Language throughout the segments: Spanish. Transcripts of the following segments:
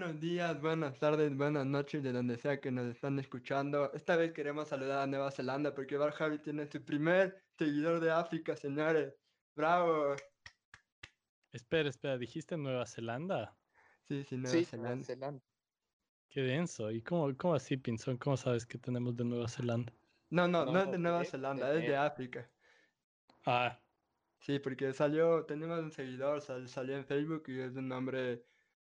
Buenos días, buenas tardes, buenas noches, de donde sea que nos están escuchando. Esta vez queremos saludar a Nueva Zelanda porque Bar Javi tiene su primer seguidor de África, señores. ¡Bravo! Espera, espera, ¿dijiste Nueva Zelanda? Sí, sí, Nueva Sí, Zelanda. Nueva Zelanda. Qué denso. ¿Y cómo, cómo así, Pinzón? ¿Cómo sabes que tenemos de Nueva Zelanda? No, no, no, No, es de Nueva Zelanda, de- es de África. Ah, Sí, porque salió, tenemos un seguidor, sal- salió en Facebook y es un nombre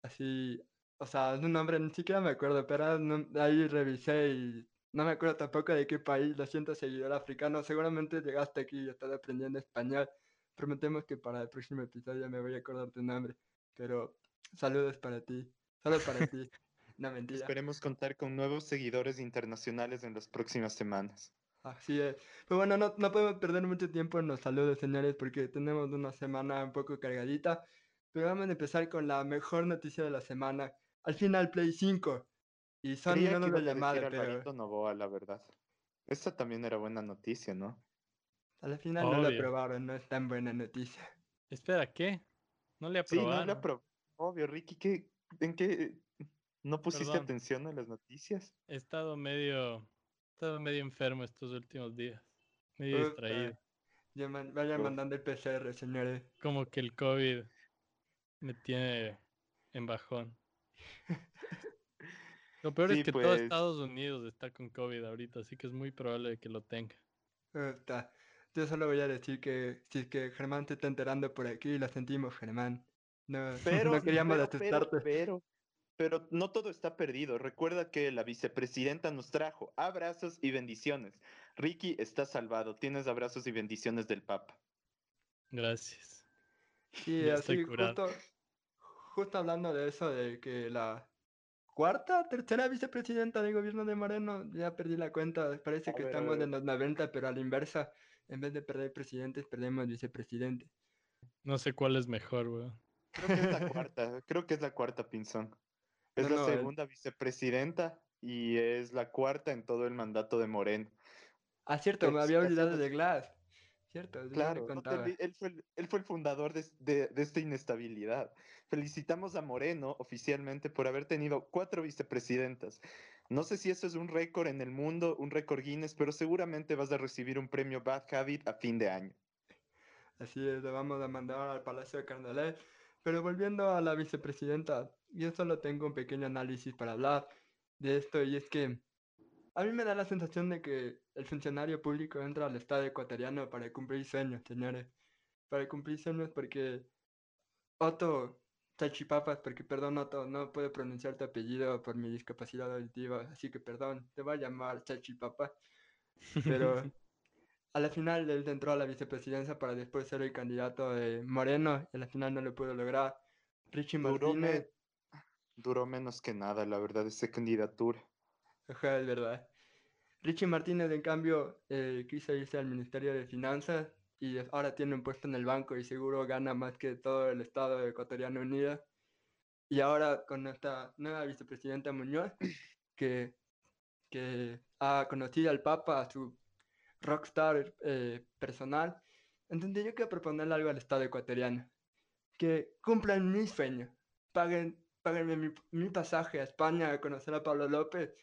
así, o sea, es un nombre, ni siquiera me acuerdo, pero un- ahí revisé y no me acuerdo tampoco de qué país, lo siento, seguidor africano, seguramente llegaste aquí y estás aprendiendo español, prometemos que para el próximo episodio me voy a acordar tu nombre, pero saludos para ti, solo para ti, no mentira. Esperemos contar con nuevos seguidores internacionales en las próximas semanas. Así es. Pero bueno, no, no podemos perder mucho tiempo en los saludos, señores, porque tenemos una semana un poco cargadita. Pero vamos a empezar con la mejor noticia de la semana. Al final, Play 5. Y Sony Creía no nos lo ibas a decir llamado, Alvarito pero Novoa, la verdad. Esta también era buena noticia, ¿no? al final no lo Obvio. aprobaron, no es tan buena noticia. espera, ¿qué? No le Sí, aprobaron. no la pro- Obvio, Ricky, ¿qué, ¿en qué no pusiste Perdón. atención a las noticias? He estado medio, he estado medio enfermo estos últimos días. Medio distraído. Ya man- vayan Uf. mandando el PCR, señores. Como que el COVID me tiene en bajón. Lo peor Sí, es que todo pues. Estados Unidos está con COVID ahorita, así que es muy probable que lo tenga. Puta. Yo solo voy a decir que si es que Germán te está enterando por aquí, lo sentimos, Germán. No, Pero, no queríamos pero, pero, asustarte. pero, pero no todo está perdido. Recuerda que la vicepresidenta nos trajo abrazos y bendiciones. Ricky está salvado. Tienes abrazos y bendiciones del Papa. Gracias. Sí, Ya así estoy curado. justo, justo hablando de eso, de que la cuarta, tercera vicepresidenta del gobierno de Moreno, ya perdí la cuenta, parece A que ver, estamos en los 90, pero a la inversa, en vez de perder presidentes, perdemos vicepresidentes. No sé cuál es mejor, weón. Creo que es la cuarta. Creo que es la cuarta, Pinzón. Es No, la no, el- segunda vicepresidenta y es la cuarta en todo el mandato de Moreno. Ah, cierto, me había olvidado de. Glass. Cierto, Claro, no te él, fue el, él fue el fundador de, de- de esta inestabilidad. Felicitamos a Moreno oficialmente por haber tenido cuatro vicepresidentas. No sé si eso es un récord en el mundo, un récord Guinness, pero seguramente vas a recibir un premio Bad Habit a fin de año. Así es, lo vamos a mandar al Palacio de Carnalé. Pero volviendo a la vicepresidenta, yo solo tengo un pequeño análisis para hablar de esto y es que a mí me da la sensación de que el funcionario público entra al Estado ecuatoriano para cumplir sueños, señores. Para cumplir sueños porque Otto Chachipapas, porque perdón Otto, no puedo pronunciar tu apellido por mi discapacidad auditiva, así que perdón, te voy a llamar Chachipapa. Pero a la final él entró a la vicepresidencia para después ser el candidato de Moreno y a la final no lo pudo lograr. Richie Duró, me- Martínez, duró menos que nada, la verdad, esa candidatura. ajá, es verdad. Richie Martínez, en cambio, eh, quiso irse al Ministerio de Finanzas y ahora tiene un puesto en el banco y seguro gana más que todo el Estado ecuatoriano unido. Y ahora con esta nueva vicepresidenta Muñoz, que, que ha conocido al Papa, a su rockstar eh, personal, entonces yo quiero proponerle algo al Estado ecuatoriano. Que cumplan mi sueño. Paguen, páguenme mi, mi pasaje a España a conocer a Pablo López,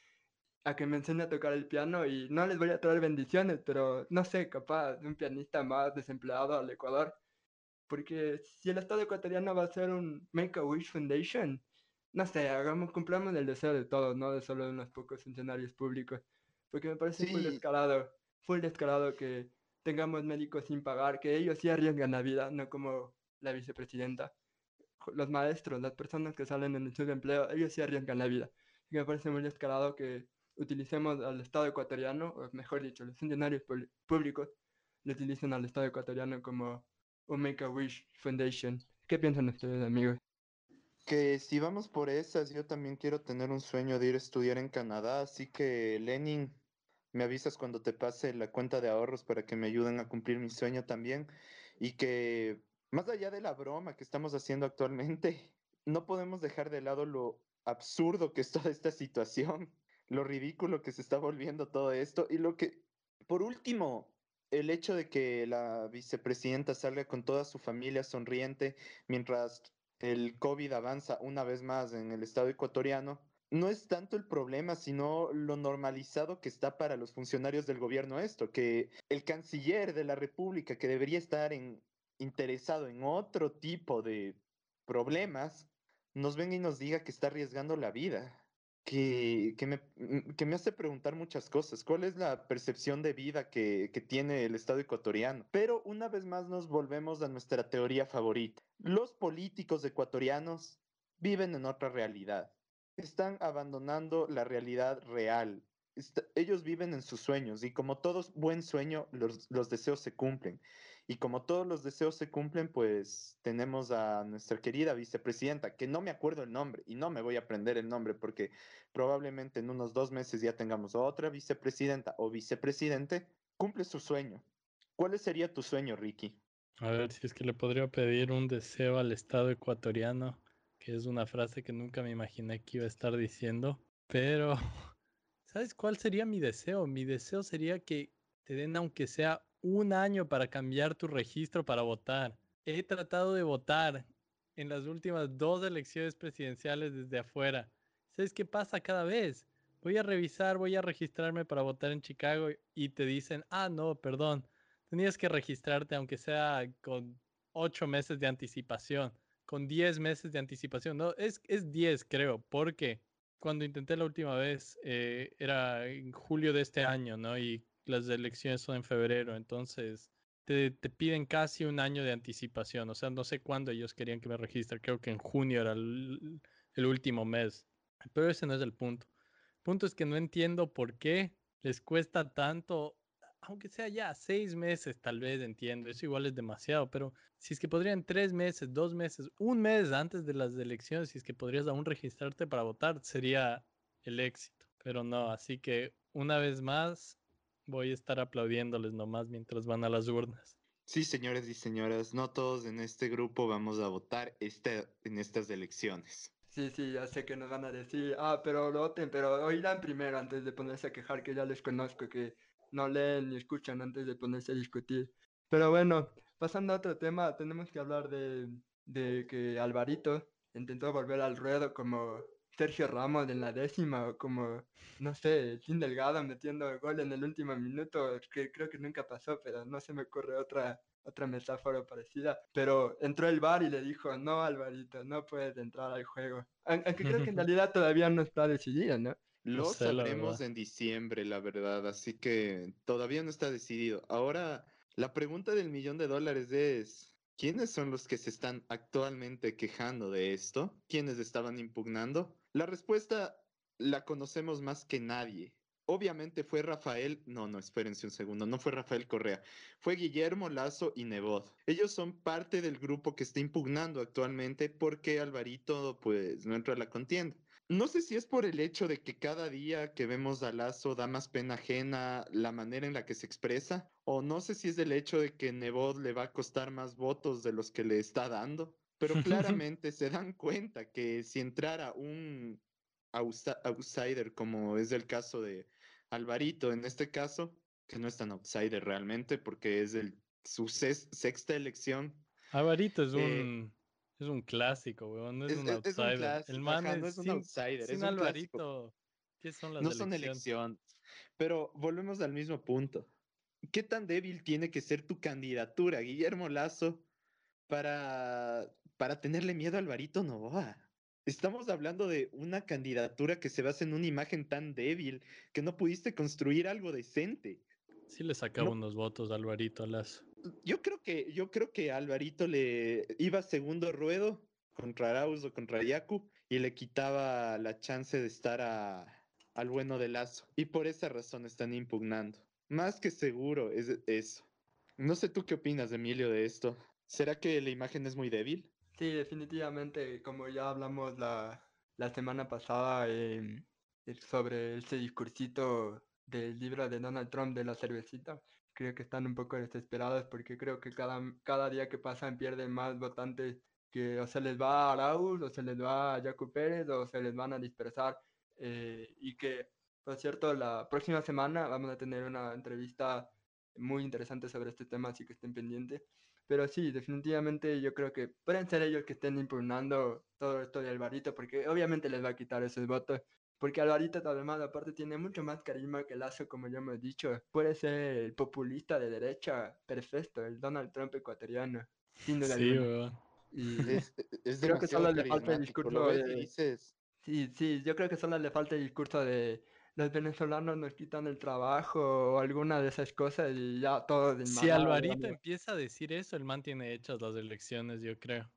a que me enseñe a tocar el piano y no les voy a traer bendiciones, pero no sé, capaz de un pianista más desempleado al Ecuador. Porque si el Estado ecuatoriano va a ser un Make a Wish Foundation, no sé, hagamos, cumplamos el deseo de todos, no de solo unos pocos funcionarios públicos. Porque me parece Sí. descarado, full descarado que tengamos médicos sin pagar, que ellos sí arriesgan la vida, no como la vicepresidenta. Los maestros, las personas que salen en el subempleo, ellos sí arriesgan la vida. Y me parece muy descarado que utilicemos al Estado ecuatoriano, o mejor dicho, los pul- públicos, lo utilicen al Estado ecuatoriano como un Make-A-Wish Foundation. ¿Qué piensan ustedes, amigos? Que si vamos por esas, yo también quiero tener un sueño de ir a estudiar en Canadá, así que Lenin, me avisas cuando te pase la cuenta de ahorros para que me ayuden a cumplir mi sueño también y que más allá de la broma que estamos haciendo actualmente, no podemos dejar de lado lo absurdo que es toda esta situación, lo ridículo que se está volviendo todo esto. Y lo que, por último, el hecho de que la vicepresidenta salga con toda su familia sonriente mientras el COVID avanza una vez más en el Estado ecuatoriano, no es tanto el problema, sino lo normalizado que está para los funcionarios del gobierno esto, que el canciller de la República, que debería estar interesado en otro tipo de problemas, nos venga y nos diga que está arriesgando la vida que, me, mm, que me hace preguntar muchas cosas. ¿Cuál es la percepción de vida que, que tiene el Estado ecuatoriano? Pero una vez más nos volvemos a nuestra teoría favorita. Los políticos ecuatorianos viven en otra realidad. Están abandonando la realidad real. ellos viven en sus sueños y como todos buen sueño, los, los deseos se cumplen. Y como todos los deseos se cumplen, pues tenemos a nuestra querida vicepresidenta, que no me acuerdo el nombre y no me voy a aprender el nombre porque probablemente en unos dos meses ya tengamos otra vicepresidenta o vicepresidente, cumple su sueño. ¿Cuál sería tu sueño, Ricky? A ver, si es que le podría pedir un deseo al Estado ecuatoriano, que es una frase que nunca me imaginé que iba a estar diciendo, pero ¿sabes cuál sería mi deseo? Mi deseo sería que te den aunque sea un año para cambiar tu registro para votar. He tratado de votar en las últimas dos elecciones presidenciales desde afuera. ¿Sabes qué pasa cada vez? Voy a revisar, voy a registrarme para votar en Chicago y te dicen, ah, no, perdón, tenías que registrarte aunque sea con ocho meses de anticipación, con diez meses de anticipación. No, es, es diez, creo, porque cuando intenté la última vez eh, era en julio de este año, ¿no? Y las elecciones son en febrero, entonces te, piden casi un año de anticipación. O sea, no sé cuándo ellos querían que me registre. Creo que en junio era el, último mes. Pero ese no es el punto. El punto es que no entiendo por qué les cuesta tanto, aunque sea ya seis meses, tal vez entiendo. Eso igual es demasiado, pero si es que podrían tres meses, dos meses, un mes antes de las elecciones, si es que podrías aún registrarte para votar, sería el éxito. Pero no, así que una vez más, Voy a estar aplaudiéndoles nomás mientras van a las urnas. Sí, señores y señoras, no todos en este grupo vamos a votar este, en estas elecciones. Sí, sí, ya sé que nos van a decir, ah, pero voten, pero oirán primero antes de ponerse a quejar, que ya les conozco, que no leen ni escuchan antes de ponerse a discutir. Pero bueno, pasando a otro tema, tenemos que hablar de, de que Alvarito intentó volver al ruedo como Sergio Ramos en la décima, o como, no sé, Tim Delgado metiendo gol en el último minuto, que creo que nunca pasó, pero no se me ocurre otra, otra metáfora parecida. Pero entró el bar y le dijo, no, Alvarito, no puedes entrar al juego. Aunque creo que en realidad todavía no está decidido, ¿no? Lo sabremos en diciembre, la verdad, así que todavía no está decidido. Ahora, la pregunta del millón de dólares es, ¿quiénes son los que se están actualmente quejando de esto? ¿Quiénes estaban impugnando? La respuesta la conocemos más que nadie. Obviamente fue Rafael, no, no, espérense un segundo, no fue Rafael Correa, fue Guillermo Lazo y Nebot. Ellos son parte del grupo que está impugnando actualmente porque Alvarito pues no entra a la contienda. No sé si es por el hecho de que cada día que vemos a Lazo da más pena ajena la manera en la que se expresa, o no sé si es el hecho de que Nebot le va a costar más votos de los que le está dando pero claramente se dan cuenta que si entrara un outsider, como es el caso de Alvarito, en este caso, que no es tan outsider realmente, porque es el, su sexta elección. Alvarito es eh un, es un clásico, weón, no es, un outsider. el man no es un outsider. Sin Alvarito, ¿qué son las No son elección. Pero volvemos al mismo punto. ¿Qué tan débil tiene que ser tu candidatura, Guillermo Lazo, para para tenerle miedo a Alvarito Novoa. Estamos hablando de una candidatura que se basa en una imagen tan débil que no pudiste construir algo decente. Sí le sacaba unos votos a Alvarito Lazo. Yo creo que, yo creo que Alvarito le iba segundo ruedo contra Arauz o contra Yacu y le quitaba la chance de estar a, al bueno de Lazo. Y por esa razón están impugnando. Más que seguro es eso. No sé tú qué opinas, Emilio, de esto. ¿Será que la imagen es muy débil? Sí, definitivamente, como ya hablamos la, la semana pasada em, sobre ese discursito del libro de Donald Trump de la cervecita, creo que están un poco desesperados porque creo que cada, cada día que pasan pierden más votantes que o se les va a Arauz, o se les va a Jaco Pérez, o se les van a dispersar. Eh, y que, por cierto, la próxima semana vamos a tener una entrevista muy interesante sobre este tema, así que estén pendientes. Pero sí, definitivamente yo creo que pueden ser ellos que estén impugnando todo esto de Alvarito, porque obviamente les va a quitar esos votos. Porque Alvarito, además, aparte, tiene mucho más carisma que Lazo, como ya hemos dicho. Puede ser el populista de derecha perfecto, el Donald Trump ecuatoriano. Sin duda Sí, alguna. Y Es, es Creo que solo le falta el discurso de- dices, Sí, sí, yo creo que solo le falta el discurso de los venezolanos nos quitan el trabajo o alguna de esas cosas y ya todo de Si Alvarito digamos. empieza a decir eso, el man tiene hechas las elecciones, yo creo.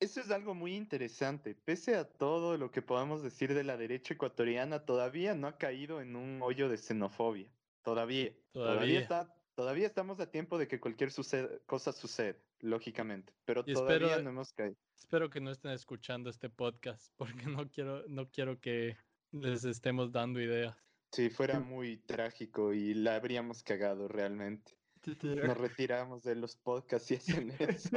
Eso es algo muy interesante. Pese a todo lo que podamos decir de la derecha ecuatoriana, todavía no ha caído en un hoyo de xenofobia. Todavía. Todavía, Todavía. está, todavía estamos a tiempo de que cualquier suceda- cosa suceda, lógicamente. Pero Y todavía espero- no hemos caído. Espero que no estén escuchando este podcast, porque no quiero, no quiero que les estemos dando ideas. Si fuera Sí. muy trágico y la habríamos cagado realmente. Sí, sí, Nos retiramos de los podcasts y hacen eso.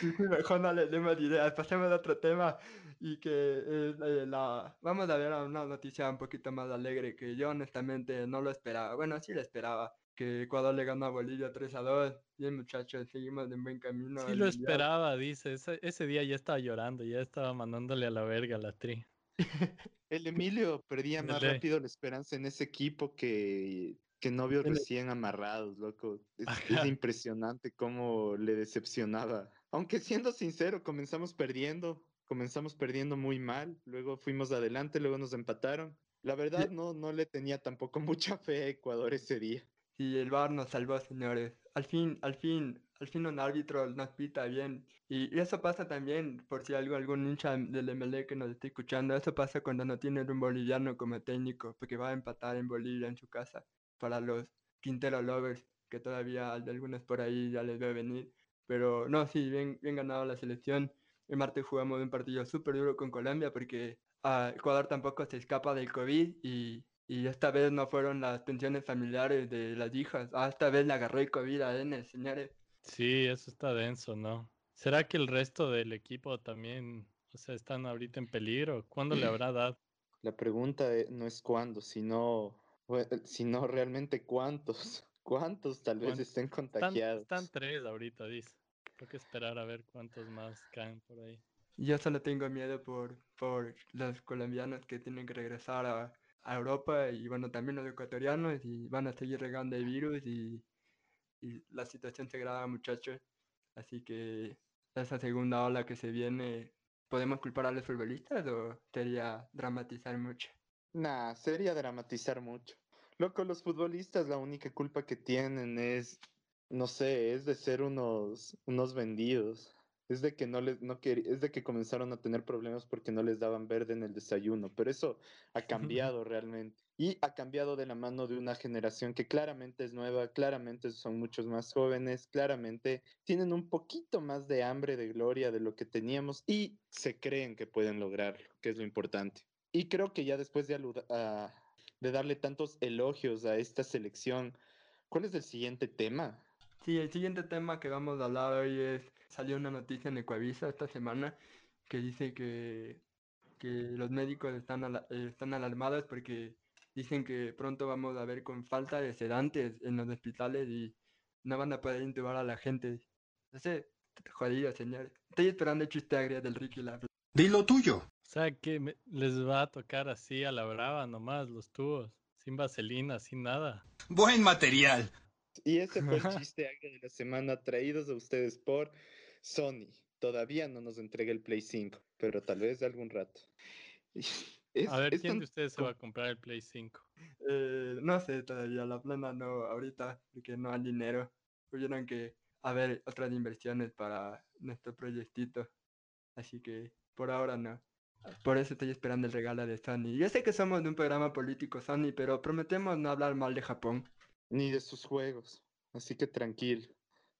Sí, sí, mejor no le demos ideas, pasemos a otro tema y que es eh, la... Vamos a ver una noticia un poquito más alegre que yo honestamente no lo esperaba. Bueno, sí lo esperaba, que Ecuador le ganó a Bolivia 3 a 2. Bien muchachos, seguimos en buen camino. Sí lo Mundial. esperaba, dice. Ese, ese día ya estaba llorando, ya estaba mandándole a la verga a la tri. El Emilio perdía más Dele. rápido la esperanza en ese equipo que, que novios Dele. recién amarrados, loco. Es, es impresionante cómo le decepcionaba. Aunque siendo sincero, comenzamos perdiendo, comenzamos perdiendo muy mal, luego fuimos adelante, luego nos empataron. La verdad no, no le tenía tampoco mucha fe a Ecuador ese día. Sí, el VAR nos salvó, señores. Al fin, al fin, al fin un árbitro nos pita bien. Y, y eso pasa también, por si algo, algún hincha del MLE que nos esté escuchando, eso pasa cuando no tienen un boliviano como técnico, porque va a empatar en Bolivia en su casa. Para los Quintero Lovers, que todavía algunos por ahí ya les debe venir. Pero no, sí, bien, bien ganado la selección. El martes jugamos un partido súper duro con Colombia porque ah, Ecuador tampoco se escapa del COVID y, y esta vez no fueron las pensiones familiares de las hijas. Ah, esta vez le agarró el COVID a Enes, señores. Sí, eso está denso, ¿no? ¿Será que el resto del equipo también, o sea, están ahorita en peligro? ¿Cuándo le habrá dado? La pregunta e- no es cuándo, sino, bue- sino realmente cuántos. ¿Cuántos tal vez estén Están, contagiados? están tres ahorita, dice. Tengo que esperar a ver cuántos más caen por ahí. Yo solo tengo miedo por, por los colombianos que tienen que regresar a, a Europa y bueno, también los ecuatorianos y van a seguir regando el virus y, y la situación se agrava muchachos. Así que esa segunda ola que se viene, ¿podemos culpar a los futbolistas o sería dramatizar mucho? Nah, sería dramatizar mucho. Loco, los futbolistas la única culpa que tienen es, no sé, es de ser unos, unos vendidos. Es de que no les, no es de que comenzaron a tener problemas porque no les daban verde en el desayuno. Pero eso ha cambiado realmente. Y ha cambiado de la mano de una generación que claramente es nueva, claramente son muchos más jóvenes, claramente tienen un poquito más de hambre de gloria de lo que teníamos y se creen que pueden lograrlo, que es lo importante. Y creo que ya después de, a- de darle tantos elogios a esta selección, ¿cuál es el siguiente tema? Sí, el siguiente tema que vamos a hablar hoy es, salió una noticia en Ecuavisa esta semana que dice que, que los médicos están, ala- están alarmados porque dicen que pronto vamos a ver con falta de sedantes en los hospitales y no van a poder intubar a la gente. No sé, jodido, señores. Estoy esperando el chiste agrio del Ricky la Di lo tuyo. O sea, que me- les va a tocar así a la brava nomás los tubos, sin vaselina, sin nada. Buen material. Y ese fue el chiste agrio de la semana traídos a ustedes por Sony. Todavía no nos entrega el Play 5, pero tal vez de algún rato. Es- A ver, ¿quién tan- de ustedes se va a comprar el Play 5? Eh, no sé todavía, la plana no ahorita, porque no hay dinero. Tuvieron que haber otras inversiones para nuestro proyectito. Así que por ahora no. Por eso estoy esperando el regalo de Sony. Yo sé que somos de un programa político Sony, pero prometemos no hablar mal de Japón. Ni de sus juegos. Así que tranquilo.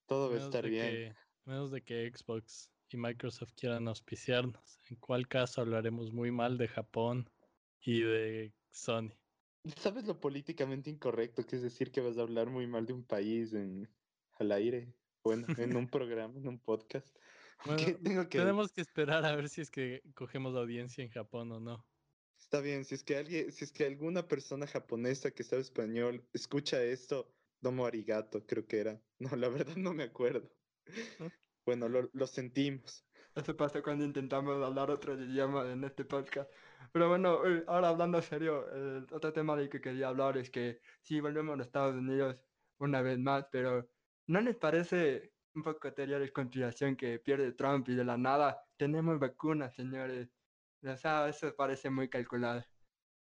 Todo va a Menos estar bien. que, menos de que Xbox y Microsoft quieran auspiciarnos, en cual caso hablaremos muy mal de Japón y de Sony. ¿Sabes lo políticamente incorrecto que es decir que vas a hablar muy mal de un país en, al aire? Bueno, en un programa, en un podcast. Bueno, ¿Qué tengo que tenemos que esperar a ver si es que cogemos audiencia en Japón o no. Está bien, si es que alguien, si es que alguna persona japonesa que sabe español escucha esto, Domo arigato, creo que era. No, la verdad no me acuerdo. Bueno, lo, lo sentimos. Eso pasa cuando intentamos hablar otro idioma en este podcast. Pero bueno, eh, ahora hablando serio, el otro tema del que quería hablar es que sí, volvemos a los Estados Unidos una vez más, pero ¿no les parece un poco teoría de conspiración que pierde Trump y de la nada tenemos vacunas, señores? O sea, eso parece muy calculado.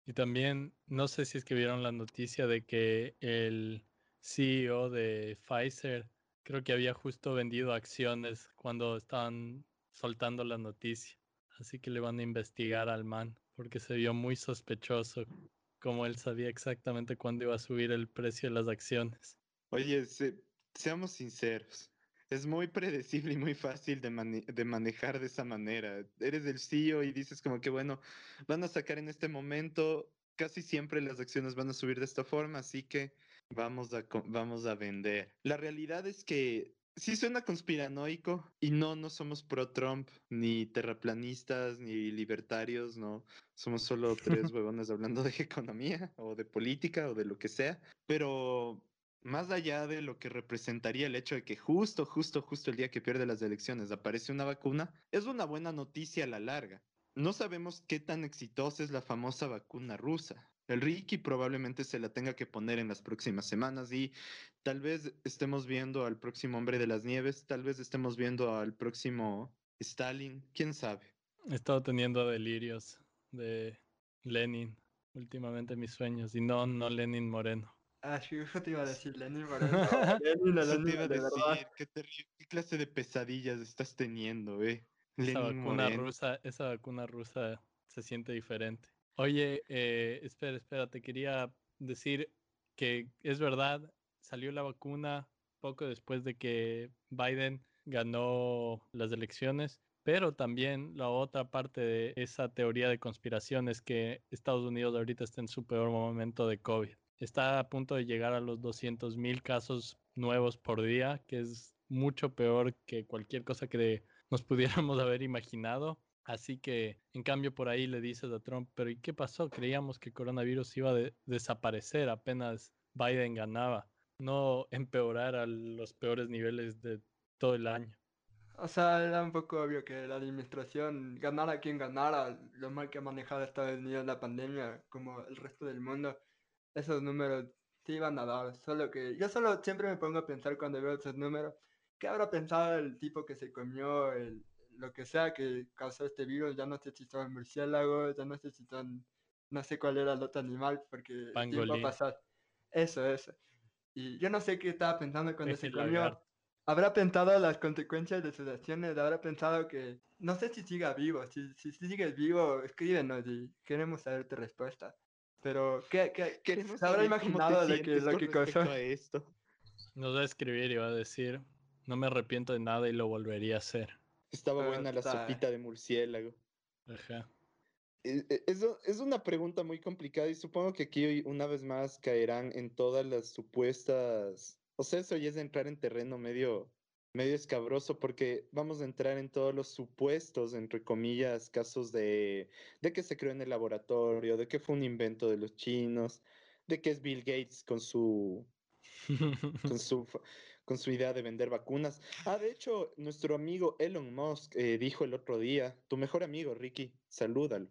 Y también, no sé si es que vieron la noticia de que el CEO de Pfizer creo que había justo vendido acciones cuando estaban soltando la noticia. Así que le van a investigar al man porque se vio muy sospechoso como él sabía exactamente cuándo iba a subir el precio de las acciones. Oye, se- seamos sinceros. Es muy predecible y muy fácil de, mane- de manejar de esa manera. Eres el CEO y dices como que, bueno, van a sacar en este momento, casi siempre las acciones van a subir de esta forma, así que vamos a, vamos a vender. La realidad es que sí suena conspiranoico y no, no somos pro-Trump, ni terraplanistas, ni libertarios, no. Somos solo tres huevones hablando de economía o de política o de lo que sea, pero más allá de lo que representaría el hecho de que justo, justo, justo el día que pierde las elecciones aparece una vacuna, es una buena noticia a la larga. No sabemos qué tan exitosa es la famosa vacuna rusa. El Ricky probablemente se la tenga que poner en las próximas semanas y tal vez estemos viendo al próximo hombre de las nieves, tal vez estemos viendo al próximo Stalin, quién sabe. He estado teniendo delirios de Lenin últimamente en mis sueños. Y no, no Lenin Moreno. Ah, sí, eso te iba a decir, Lenin Moreno. Lenin, Eso te Lenin, iba a de decir, qué terrible, qué clase de pesadillas estás teniendo, eh. Esa vacuna Moreno. rusa, esa vacuna rusa se siente diferente. Oye, eh, espera, espera, te quería decir que es verdad, salió la vacuna poco después de que Biden ganó las elecciones, pero también la otra parte de esa teoría de conspiración es que Estados Unidos ahorita está en su peor momento de COVID. Está a punto de llegar a los 200 mil casos nuevos por día, que es mucho peor que cualquier cosa que nos pudiéramos haber imaginado. Así que, en cambio, por ahí le dices a Trump, pero ¿y qué pasó? Creíamos que coronavirus iba a de- desaparecer apenas Biden ganaba, no empeorar a los peores niveles de todo el año. O sea, era un poco obvio que la administración, ganara quien ganara, lo mal que ha manejado Estados Unidos la pandemia, como el resto del mundo, esos números sí iban a dar. Solo que yo solo siempre me pongo a pensar cuando veo esos números, ¿qué habrá pensado el tipo que se comió el, lo que sea que causó este virus? Ya no sé si son murciélagos, ya no sé si son, no sé cuál era el otro animal, porque va a pasar. Eso, eso. Y yo no sé qué estaba pensando cuando se El comió. lagarto. Habrá pensado las consecuencias de sus acciones, habrá pensado que, no sé si siga vivo, si, si sigues vivo, escríbenos y queremos saber tu respuesta. Pero, ¿qué, qué, se habrá imaginado de que lo que causó? a esto. Nos va a escribir y va a decir, no me arrepiento de nada y lo volvería a hacer. Estaba Ah, buena la está. sopita de murciélago. Ajá. E- e- Eso es una pregunta muy complicada y supongo que aquí hoy una vez más caerán en todas las supuestas. O sea, eso ya es entrar en terreno medio, medio escabroso porque vamos a entrar en todos los supuestos, entre comillas, casos de, de que se creó en el laboratorio, de que fue un invento de los chinos, de que es Bill Gates con su, con su, con su idea de vender vacunas. Ah, de hecho, nuestro amigo Elon Musk eh, dijo el otro día, tu mejor amigo, Ricky, salúdalo.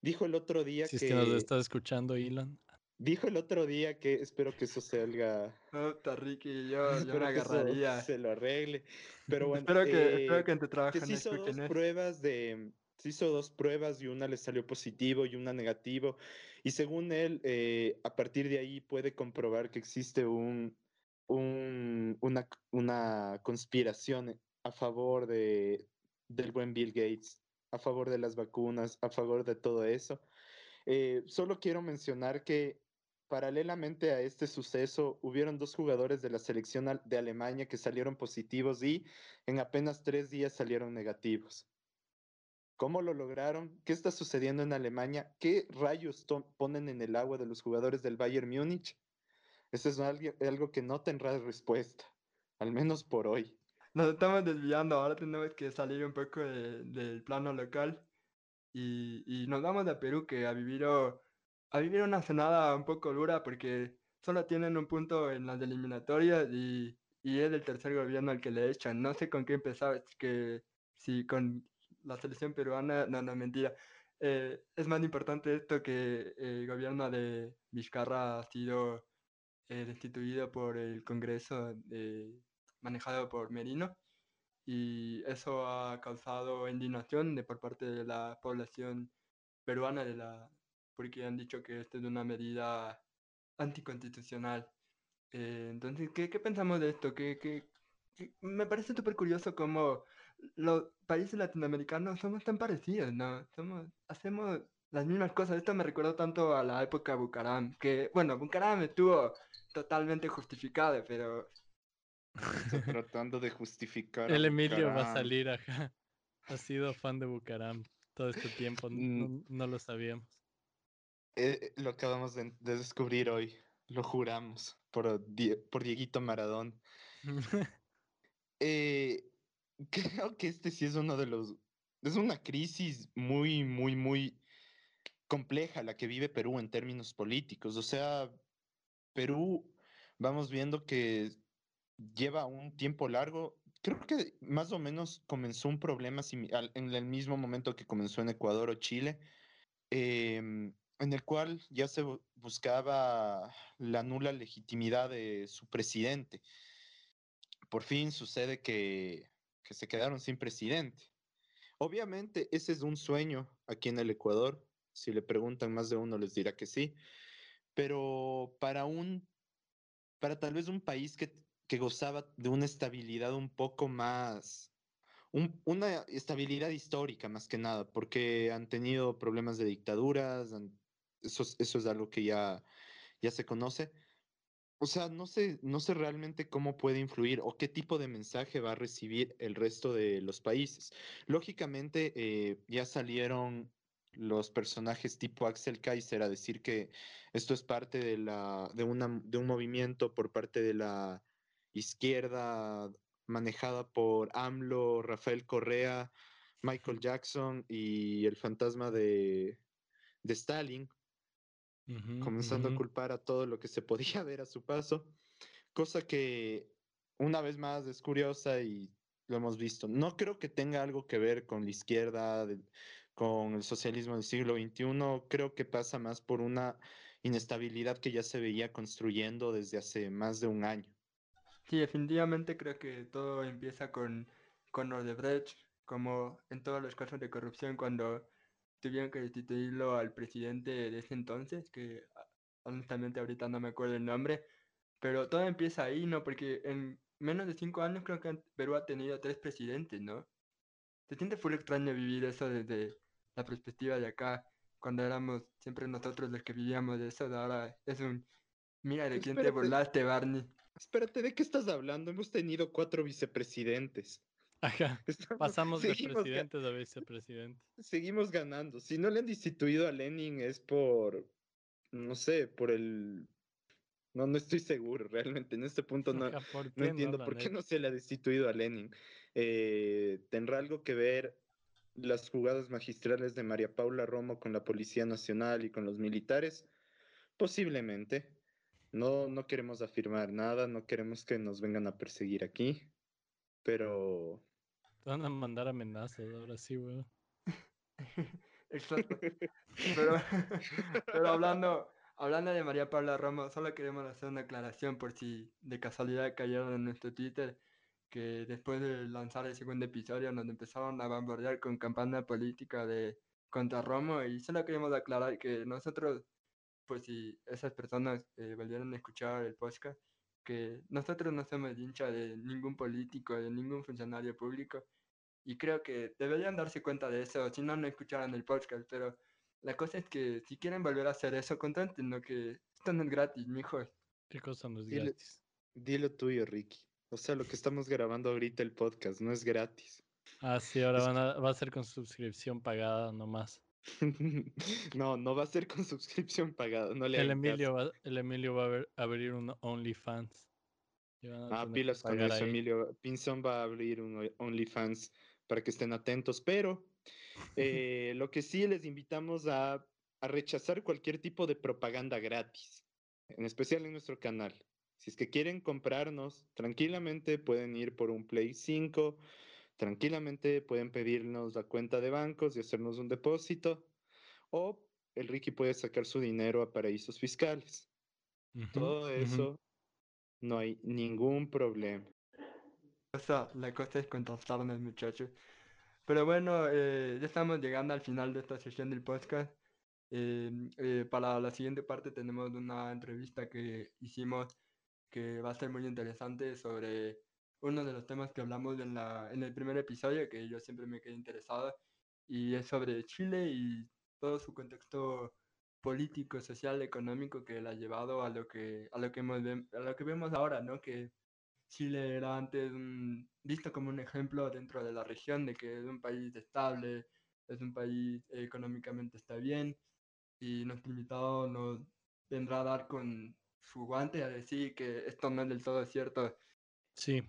Dijo el otro día si es que, que nos estás escuchando, Elon. Dijo el otro día que espero que eso salga, Puta, Ricky, yo, yo me espero que agarraría. se lo arregle. Pero bueno, espero, que, espero eh, que en tu trabajo que se hizo dos escuchen esto. pruebas de, se hizo dos pruebas y una le salió positivo y una negativo. Y según él, eh, a partir de ahí puede comprobar que existe un, un, una, una conspiración a favor de, del buen Bill Gates, a favor de las vacunas, a favor de todo eso. Eh, solo quiero mencionar que paralelamente a este suceso, hubieron dos jugadores de la selección de Alemania que salieron positivos y en apenas tres días salieron negativos. ¿Cómo lo lograron? ¿Qué está sucediendo en Alemania? ¿Qué rayos ponen en el agua de los jugadores del Bayern Múnich? Eso es algo, que no tendrá respuesta, al menos por hoy. Nos estamos desviando, ahora tenemos que salir un poco de- del plano local y, y nos vamos a Perú que ha vivido, ha vivido una sonada un poco dura porque solo tienen un punto en las eliminatorias y, es el tercer gobierno al que le echan. No sé con qué empezar, que si con la selección peruana, no, no, mentira. Eh, es más importante esto que el gobierno de Vizcarra ha sido eh, destituido por el Congreso eh, manejado por Merino y eso ha causado indignación de por parte de la población peruana de la porque han dicho que esto es una medida anticonstitucional. Eh, entonces, ¿qué, ¿qué, pensamos de esto? ¿Qué, qué, me parece súper curioso cómo los países latinoamericanos somos tan parecidos, ¿no? Somos, hacemos las mismas cosas. Esto me recuerda tanto a la época de Bucaram, que, bueno, Bucaram estuvo totalmente justificado, pero... tratando de justificar. El Emilio va a salir acá. Ha sido fan de Bucaram todo este tiempo, no, no lo sabíamos. Eh, lo acabamos de, de, descubrir hoy, lo juramos, por, por Dieguito Maradón. eh, creo que este sí es uno de los... Es una crisis muy, muy, muy compleja la que vive Perú en términos políticos. O sea, Perú, vamos viendo que lleva un tiempo largo. Creo que más o menos comenzó un problema en el mismo momento que comenzó en Ecuador o Chile, eh, en el cual ya se buscaba la nula legitimidad de su presidente. Por fin sucede que, que se quedaron sin presidente. Obviamente ese es un sueño aquí en el Ecuador. Si le preguntan más de uno les dirá que sí. Pero para un, para tal vez un país que, que gozaba de una estabilidad un poco más, un, una estabilidad histórica más que nada, porque han tenido problemas de dictaduras, han, eso, eso es algo que ya, ya se conoce. O sea, no sé, no sé realmente cómo puede influir o qué tipo de mensaje va a recibir el resto de los países. Lógicamente, eh, ya salieron los personajes tipo Axel Kaiser a decir que esto es parte de, la, de, una, de un movimiento por parte de la izquierda manejada por AMLO, Rafael Correa, Michael Jackson y el fantasma de, de Stalin, uh -huh, comenzando uh -huh. a culpar a todo lo que se podía ver a su paso, cosa que una vez más es curiosa y lo hemos visto. No creo que tenga algo que ver con la izquierda, de, con el socialismo del siglo XXI, creo que pasa más por una inestabilidad que ya se veía construyendo desde hace más de un año. Sí, definitivamente creo que todo empieza con, con Odebrecht, como en todos los casos de corrupción, cuando tuvieron que destituirlo al presidente de ese entonces, que honestamente ahorita no me acuerdo el nombre, pero todo empieza ahí, ¿no? Porque en menos de cinco años creo que Perú ha tenido tres presidentes, ¿no? Se siente full extraño vivir eso desde la perspectiva de acá, cuando éramos siempre nosotros los que vivíamos de eso, de ahora es un, mira, ¿de quién te burlaste, Barney? Espérate, ¿de qué estás hablando? Hemos tenido cuatro vicepresidentes. Ajá. Pasamos de presidentes a vicepresidentes. Seguimos ganando. Si no le han destituido a Lenin es por, no sé, por el... No, no estoy seguro, realmente. En este punto no, Ajá, no entiendo no, por qué no se le ha destituido a Lenin. Eh, ¿Tendrá algo que ver las jugadas magistrales de María Paula Romo con la Policía Nacional y con los militares? Posiblemente. No, no queremos afirmar nada, no queremos que nos vengan a perseguir aquí, pero... Te van a mandar amenazas ahora sí, weón. Exacto. Pero, pero hablando, hablando de María Paula Romo, solo queremos hacer una aclaración por si de casualidad cayeron en nuestro Twitter, que después de lanzar el segundo episodio nos empezaron a bombardear con campaña política de contra Romo y solo queremos aclarar que nosotros pues si esas personas eh, volvieron a escuchar el podcast, que nosotros no somos hincha de ningún político, de ningún funcionario público, y creo que deberían darse cuenta de eso, si no, no escucharan el podcast, pero la cosa es que si quieren volver a hacer eso, no que esto no es gratis, mijos. ¿Qué cosa no es dilo, gratis? Dilo tuyo, Ricky. O sea, lo que estamos grabando ahorita el podcast no es gratis. Ah, sí, ahora van a, va a ser con suscripción pagada nomás. no, no va a ser con suscripción pagada. No le el, Emilio va, el Emilio va a ver, abrir un OnlyFans. Ah, pilas con eso, ahí. Emilio. Pinzón va a abrir un OnlyFans para que estén atentos, pero eh, lo que sí les invitamos a, a, rechazar cualquier tipo de propaganda gratis. en especial en nuestro canal. Si es que quieren comprarnos, tranquilamente pueden ir por un Play 5, tranquilamente pueden pedirnos la cuenta de bancos y hacernos un depósito, o el Ricky puede sacar su dinero a paraísos fiscales. Todo eso no hay ningún problema. O sea, la cosa es contactarnos, muchachos. Pero bueno, eh, ya estamos llegando al final de esta sesión del podcast. Eh, eh, para la siguiente parte tenemos una entrevista que hicimos que va a ser muy interesante sobre uno de los temas que hablamos en, la, en el primer episodio, que yo siempre me quedé interesado, y es sobre Chile y todo su contexto político, social, económico que le ha llevado a lo que, a lo que, a lo que vemos ahora, ¿no? Que Chile era antes visto como un ejemplo dentro de la región de que es un país estable, es un país económicamente está bien y nuestro invitado nos vendrá a dar con su guante a decir que esto no es del todo cierto. Sí.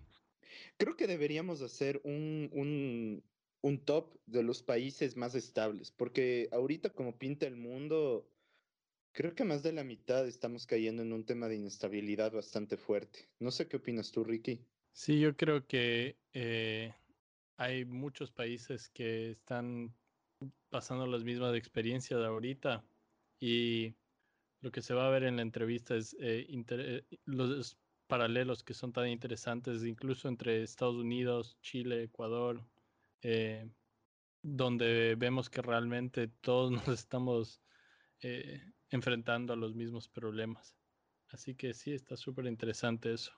Creo que deberíamos hacer un, un, top de los países más estables, porque ahorita como pinta el mundo, Creo que más de la mitad estamos cayendo en un tema de inestabilidad bastante fuerte. No sé qué opinas tú, Ricky. Sí, yo creo que eh, hay muchos países que están pasando las mismas experiencias de ahorita y lo que se va a ver en la entrevista es eh, eh, los paralelos que son tan interesantes, incluso entre Estados Unidos, Chile, Ecuador, donde vemos que realmente todos nos estamos enfrentando a los mismos problemas. Así que sí, está súper interesante eso.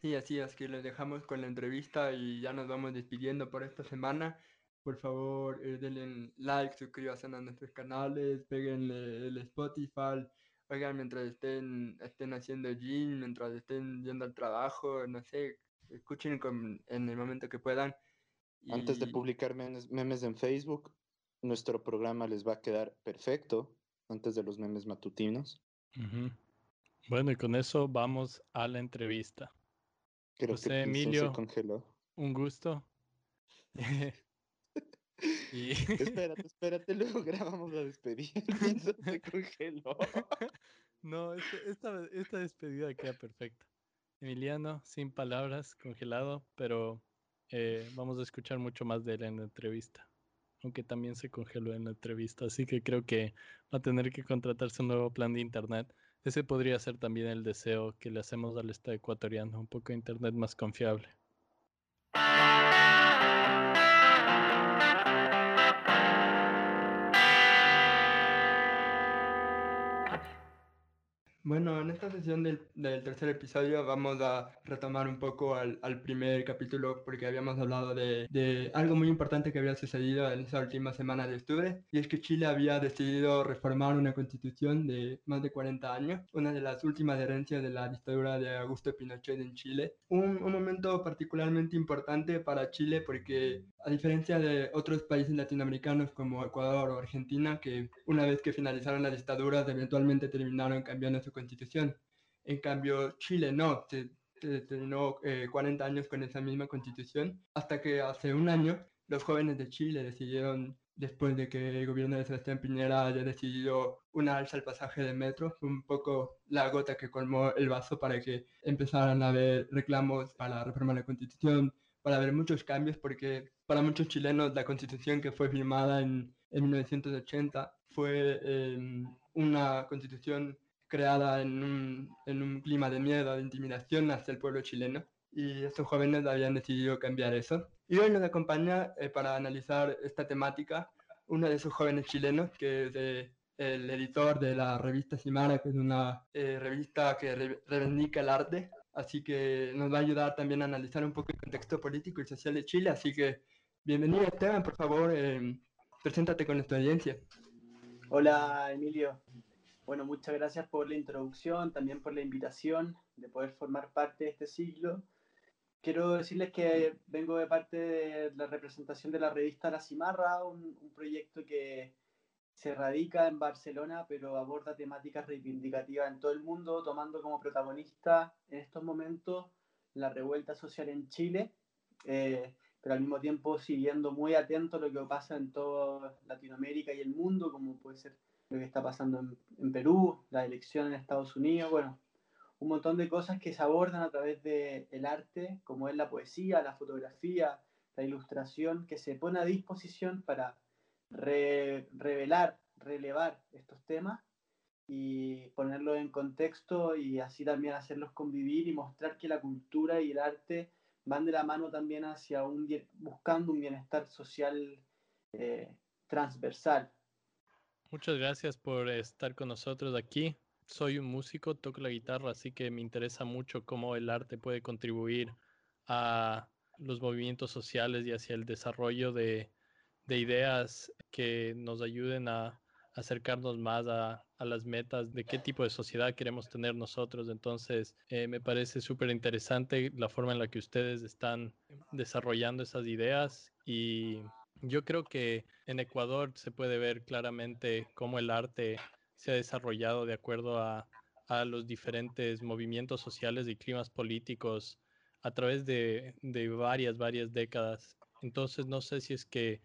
Sí, así es que les dejamos con la entrevista y ya nos vamos despidiendo por esta semana. Por favor, eh, denle like, suscríbanse a nuestros canales, peguen el Spotify, oigan mientras estén, estén haciendo gym, mientras estén yendo al trabajo, no sé, escuchen en el momento que puedan. Antes de publicar memes en Facebook, nuestro programa les va a quedar perfecto antes de los memes matutinos. Bueno, y con eso vamos a la entrevista. José Emilio, un gusto. y... Espérate, espérate, luego grabamos la despedida. se congeló. no, este, esta, esta despedida queda perfecta. Emiliano, sin palabras, congelado, pero eh, vamos a escuchar mucho más de él en la entrevista aunque también se congeló en la entrevista, así que creo que va a tener que contratarse un nuevo plan de internet. Ese podría ser también el deseo que le hacemos al Estado ecuatoriano, un poco de internet más confiable. Bueno, en esta sesión del, tercer episodio vamos a retomar un poco al, primer capítulo porque habíamos hablado de, algo muy importante que había sucedido en esa última semana de octubre y es que Chile había decidido reformar una constitución de más de 40 años, una de las últimas herencias de la dictadura de Augusto Pinochet en Chile. Un, un momento particularmente importante para Chile porque a diferencia de otros países latinoamericanos como Ecuador o Argentina que una vez que finalizaron la dictadura eventualmente terminaron cambiando su constitución. En cambio, Chile no, se, terminó 40 eh, años con esa misma constitución, hasta que hace un año los jóvenes de Chile decidieron, después de que el gobierno de Sebastián Piñera haya decidido una alza al pasaje de metro, un poco la gota que colmó el vaso para que empezaran a haber reclamos para reformar la constitución, para haber muchos cambios, porque para muchos chilenos la constitución que fue firmada en, en 1980 fue em, una constitución creada en un, en un, clima de miedo, de intimidación hacia el pueblo chileno. Y estos jóvenes habían decidido cambiar eso. Y hoy nos acompaña eh, para analizar esta temática uno de esos jóvenes chilenos, que es el editor de la revista Simara, que es una eh, revista que reivindica el arte. Así que nos va a ayudar también a analizar un poco el contexto político y social de Chile. Así que bienvenido Esteban, por favor, eh, preséntate con nuestra audiencia. Hola Emilio, bueno, muchas gracias por la introducción, también por la invitación de poder formar parte de este siglo. Quiero decirles que vengo de parte de la representación de la revista La Cimarra, un, proyecto que se radica en Barcelona, pero aborda temáticas reivindicativas en todo el mundo, tomando como protagonista en estos momentos la revuelta social en Chile, eh, pero al mismo tiempo siguiendo muy atento lo que pasa en toda Latinoamérica y el mundo, como puede ser lo que está pasando en, Perú, la elección en Estados Unidos, bueno, un montón de cosas que se abordan a través del el arte, como es la poesía, la fotografía, la ilustración, que se pone a disposición para revelar, relevar estos temas y ponerlos en contexto y así también hacerlos convivir y mostrar que la cultura y el arte van de la mano también hacia un buscando un bienestar social eh, transversal. Muchas gracias por estar con nosotros aquí. Soy un músico, toco la guitarra, así que me interesa mucho cómo el arte puede contribuir a los movimientos sociales y hacia el desarrollo de, de ideas que nos ayuden a acercarnos más a, a, las metas de qué tipo de sociedad queremos tener nosotros. Entonces, eh, me parece súper interesante la forma en la que ustedes están desarrollando esas ideas y yo creo que en Ecuador se puede ver claramente cómo el arte se ha desarrollado de acuerdo a, a los diferentes movimientos sociales y climas políticos a través de, de varias, varias décadas. Entonces, no sé si es que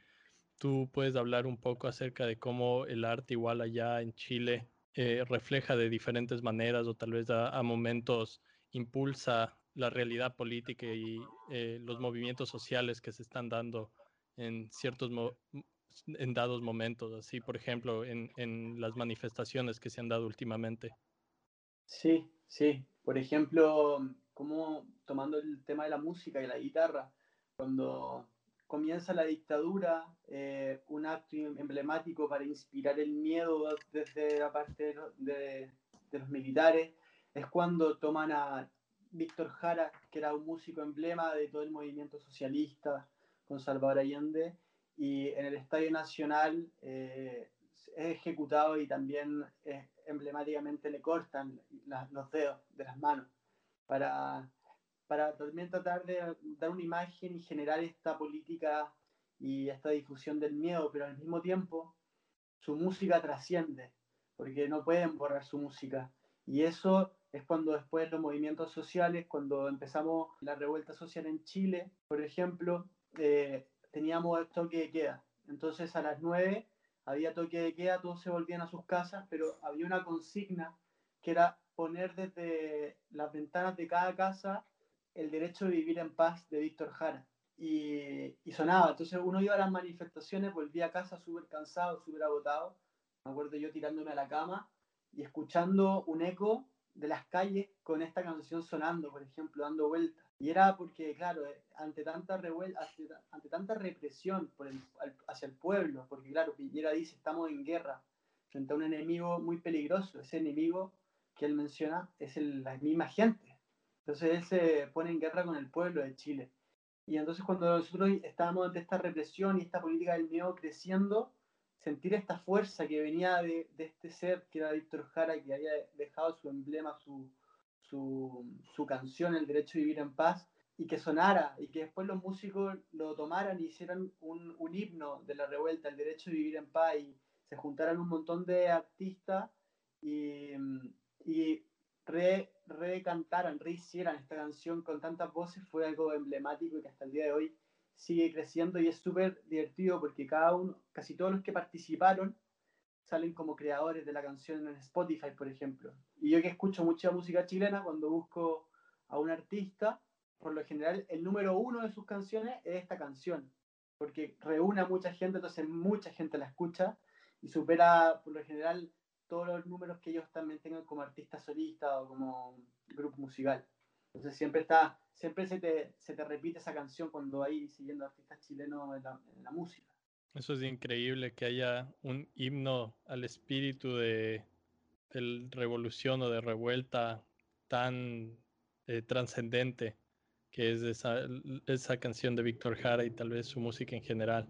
tú puedes hablar un poco acerca de cómo el arte igual allá en Chile eh, refleja de diferentes maneras o tal vez a, a momentos impulsa la realidad política y eh, los movimientos sociales que se están dando en ciertos en dados momentos, así por ejemplo en, en las manifestaciones que se han dado últimamente. Sí, sí. Por ejemplo, como tomando el tema de la música y la guitarra, cuando comienza la dictadura, eh, un acto emblemático para inspirar el miedo desde la parte de, de, los militares, es cuando toman a Víctor Jara, que era un músico emblema de todo el movimiento socialista con Salvador Allende, y en el Estadio Nacional eh, es ejecutado y también eh, emblemáticamente le cortan la, los dedos de las manos para para también tratar de dar una imagen y generar esta política y esta difusión del miedo, pero al mismo tiempo su música trasciende, porque no pueden borrar su música. Y eso es cuando después los movimientos sociales, cuando empezamos la revuelta social en Chile, por ejemplo, eh, teníamos toque de queda. Entonces a las 9 había toque de queda, todos se volvían a sus casas, pero había una consigna que era poner desde las ventanas de cada casa el derecho de vivir en paz de Víctor Jara. Y, y, sonaba. Entonces uno iba a las manifestaciones, volvía a casa súper cansado, súper agotado. Me acuerdo yo tirándome a la cama y escuchando un eco de las calles con esta canción sonando, por ejemplo, dando vueltas. Y era porque, claro, eh, ante tanta, ante, ante, tanta represión por el, hacia el pueblo, porque, claro, Piñera dice, estamos en guerra frente a un enemigo muy peligroso. Ese enemigo que él menciona es el, la misma gente entonces él se pone en guerra con el pueblo de Chile. Y entonces cuando nosotros estábamos ante esta represión y esta política del miedo creciendo, sentir esta fuerza que venía de, de este ser que era Víctor Jara, que había dejado su emblema, su, su, su, canción, El Derecho a Vivir en Paz, y que sonara, y que después los músicos lo tomaran y hicieran un, un himno de la revuelta, El Derecho a Vivir en Paz, y se juntaran un montón de artistas y, y re, recantaran, rehicieran esta canción con tantas voces fue algo emblemático y que hasta el día de hoy sigue creciendo y es súper divertido porque cada uno, casi todos los que participaron salen como creadores de la canción en Spotify, por ejemplo. Y yo que escucho mucha música chilena, cuando busco a un artista, por lo general el número uno de sus canciones es esta canción, porque reúne a mucha gente, entonces mucha gente la escucha y supera por lo general todos los números que ellos también tengan como artista solista o como grupo musical. Entonces siempre está, siempre se te, se te repite esa canción cuando hay siguiendo artistas chilenos en la, en la música. Eso es increíble que haya un himno al espíritu de, de revolución o de revuelta tan eh, trascendente que es esa, esa canción de Víctor Jara y tal vez su música en general.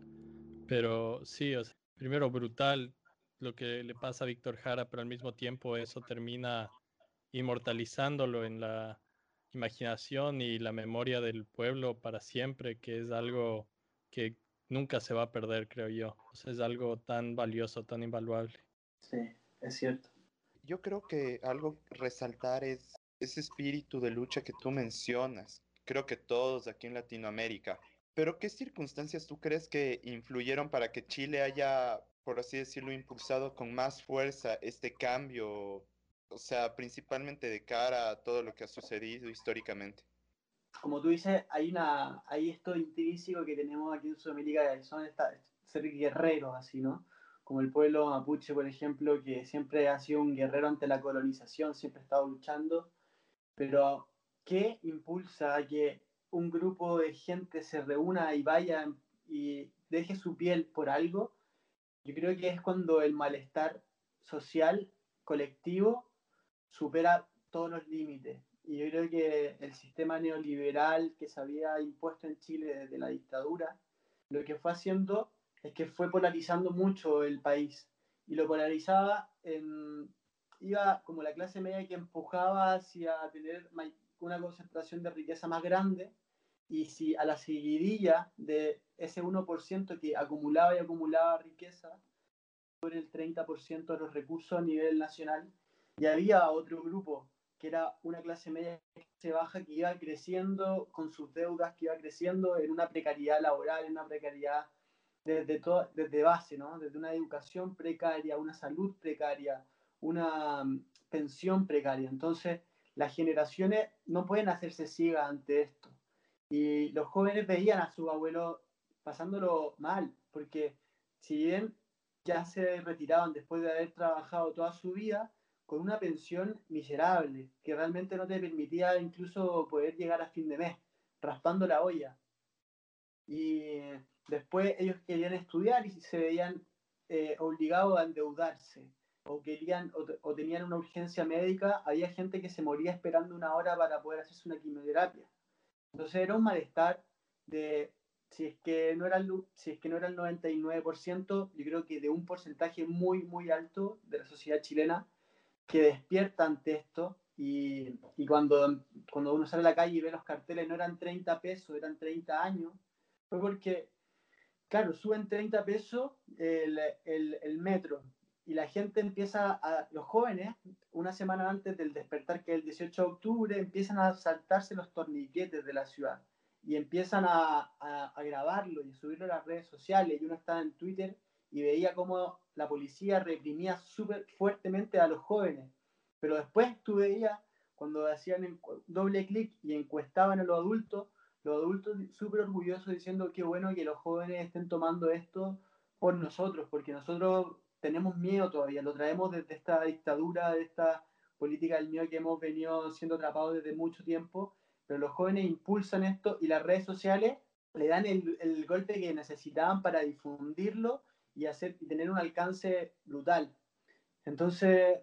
Pero sí, o primero brutal lo que le pasa a Víctor Jara, pero al mismo tiempo eso termina inmortalizándolo en la imaginación y la memoria del pueblo para siempre, que es algo que nunca se va a perder, creo yo. O es algo tan valioso, tan invaluable. Sí, es cierto. Yo creo que algo resaltar es ese espíritu de lucha que tú mencionas. Creo que todos aquí en Latinoamérica. Pero ¿qué circunstancias tú crees que influyeron para que Chile haya por así decirlo, impulsado con más fuerza este cambio, o sea, principalmente de cara a todo lo que ha sucedido históricamente? Como tú dices, hay, una, hay esto intrínseco que tenemos aquí en Sudamérica, que son esta, ser guerreros, así, ¿no? Como el pueblo mapuche, por ejemplo, que siempre ha sido un guerrero ante la colonización, siempre ha estado luchando, pero ¿qué impulsa a que un grupo de gente se reúna y vaya y deje su piel por algo? Yo creo que es cuando el malestar social, colectivo, supera todos los límites. Y yo creo que el sistema neoliberal que se había impuesto en Chile desde la dictadura, lo que fue haciendo es que fue polarizando mucho el país. Y lo polarizaba en... Iba como la clase media que empujaba hacia tener una concentración de riqueza más grande y si a la seguidilla de ese 1% que acumulaba y acumulaba riqueza, por el 30% de los recursos a nivel nacional, y había otro grupo que era una clase media que baja que iba creciendo con sus deudas, que iba creciendo en una precariedad laboral, en una precariedad desde, todo, desde base, ¿no? desde una educación precaria, una salud precaria, una mm, pensión precaria. Entonces, las generaciones no pueden hacerse ciegas ante esto. Y los jóvenes veían a su abuelo pasándolo mal, porque si bien ya se retiraban después de haber trabajado toda su vida, con una pensión miserable, que realmente no te permitía incluso poder llegar a fin de mes, raspando la olla. Y después ellos querían estudiar y se veían eh, obligados a endeudarse, o, querían, o, tenían una urgencia médica, había gente que se moría esperando una hora para poder hacerse una quimioterapia. Entonces era un malestar de, si es que no era el, si es que no era el 99%, yo creo que de un porcentaje muy, muy alto de la sociedad chilena que despierta ante esto y, y, cuando, cuando uno sale a la calle y ve los carteles no eran 30 pesos, eran 30 años, fue porque, claro, suben 30 pesos el, el, metro y la gente empieza, a, los jóvenes, una semana antes del despertar, que es el 18 de octubre, empiezan a saltarse los torniquetes de la ciudad y empiezan a, a, a grabarlo y subirlo a las redes sociales. Y uno estaba en Twitter y veía cómo la policía reprimía súper fuertemente a los jóvenes. Pero después tú veías, cuando hacían doble clic y encuestaban a los adultos, los adultos súper orgullosos diciendo que bueno que los jóvenes estén tomando esto por nosotros, porque nosotros tenemos miedo todavía, lo traemos desde esta dictadura, de esta política del miedo que hemos venido siendo atrapados desde mucho tiempo, pero los jóvenes impulsan esto y las redes sociales le dan el, el golpe que necesitaban para difundirlo y, hacer, y tener un alcance brutal. Entonces,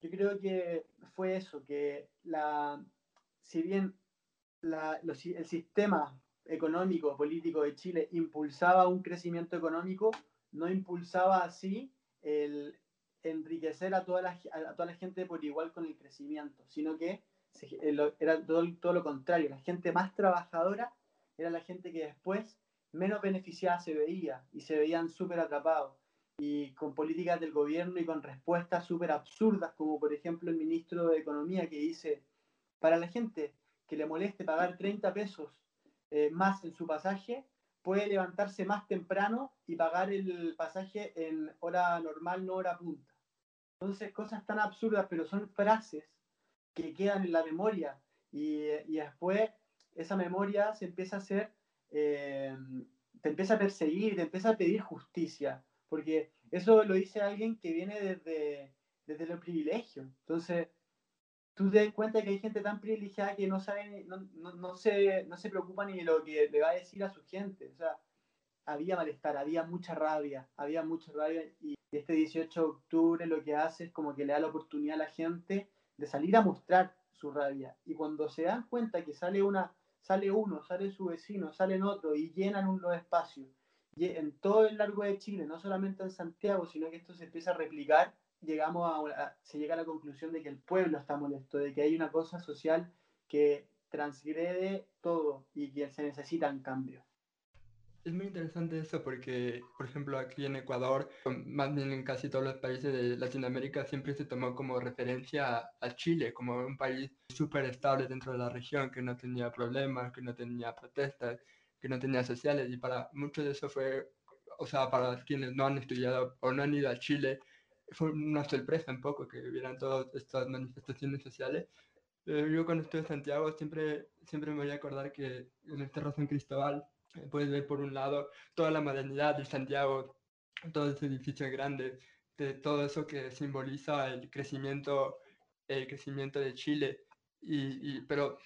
yo creo que fue eso, que la, si bien el sistema económico, político de Chile impulsaba un crecimiento económico, no impulsaba así el enriquecer a toda la, a toda la gente por igual con el crecimiento, sino que era todo, todo lo contrario, la gente más trabajadora era la gente que después menos beneficiada se veía y se veían súper atrapados. Y con políticas del gobierno y con respuestas súper absurdas, como por ejemplo el ministro de Economía que dice, para la gente que le moleste pagar 30 pesos eh, más en su pasaje, puede levantarse más temprano y pagar el pasaje en hora normal, no hora punta. Entonces, cosas tan absurdas, pero son frases que quedan en la memoria y, y después esa memoria se empieza a hacer eh, te empieza a perseguir, te empieza a pedir justicia, porque eso lo dice alguien que viene desde, desde los privilegios. Entonces, tú te das cuenta que hay gente tan privilegiada que no sabe, no, no, no, se, no se preocupa ni de lo que le va a decir a su gente. O sea, había malestar, había mucha rabia, había mucha rabia y este 18 de octubre lo que hace es como que le da la oportunidad a la gente de salir a mostrar su rabia. Y cuando se dan cuenta que sale una sale uno, sale su vecino, salen otros y llenan los espacios. Y en todo el largo de Chile, no solamente en Santiago, sino que esto se empieza a replicar, llegamos a, se llega a la conclusión de que el pueblo está molesto, de que hay una cosa social que transgrede todo y que se necesitan cambios. Es muy interesante eso porque, por ejemplo, aquí en Ecuador, más bien en casi todos los países de Latinoamérica, siempre se tomó como referencia a, Chile, como un país súper estable dentro de la región, que no tenía problemas, que no tenía protestas, que no tenía sociales, y para muchos de eso fue o sea, para quienes no han estudiado o no han ido a Chile, fue una sorpresa un poco que vieran todas estas manifestaciones sociales. Pero yo cuando estuve en Santiago siempre, siempre me voy a acordar que en este San Cristóbal eh, puedes ver por un lado toda la modernidad de Santiago, todo ese edificio grande, de todo eso que simboliza el crecimiento, el crecimiento de Chile. Y, y pero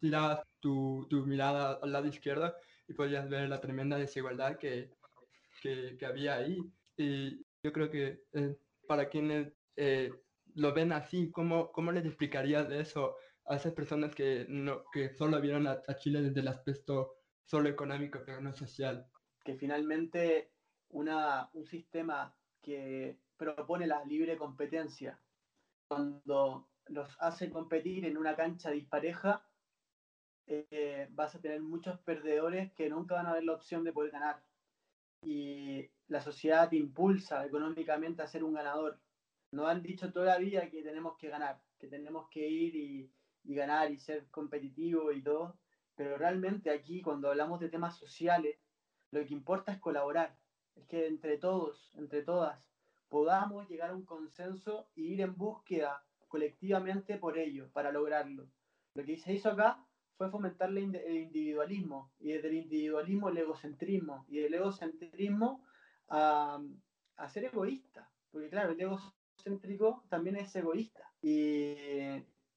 tirabas tu, tu, mirada al lado izquierdo y podías ver la tremenda desigualdad que, que, que había ahí. Y yo creo que eh, para quienes eh, lo ven así, ¿cómo, ¿cómo les explicarías eso a esas personas que, no, que solo vieron a, a Chile desde el aspecto solo económico, pero no social? Que finalmente una, un sistema que propone la libre competencia, cuando los hace competir en una cancha dispareja, eh, vas a tener muchos perdedores que nunca van a ver la opción de poder ganar. Y la sociedad te impulsa económicamente a ser un ganador. Nos han dicho toda la vida que tenemos que ganar, que tenemos que ir y, ganar y ser competitivo y todo, pero realmente aquí cuando hablamos de temas sociales, lo que importa es colaborar, es que entre todos, entre todas, podamos llegar a un consenso y ir en búsqueda colectivamente por ello, para lograrlo. Lo que se hizo acá fue fomentar el individualismo y desde el individualismo el egocentrismo y del egocentrismo a, a ser egoísta, porque claro, el egocéntrico también es egoísta y,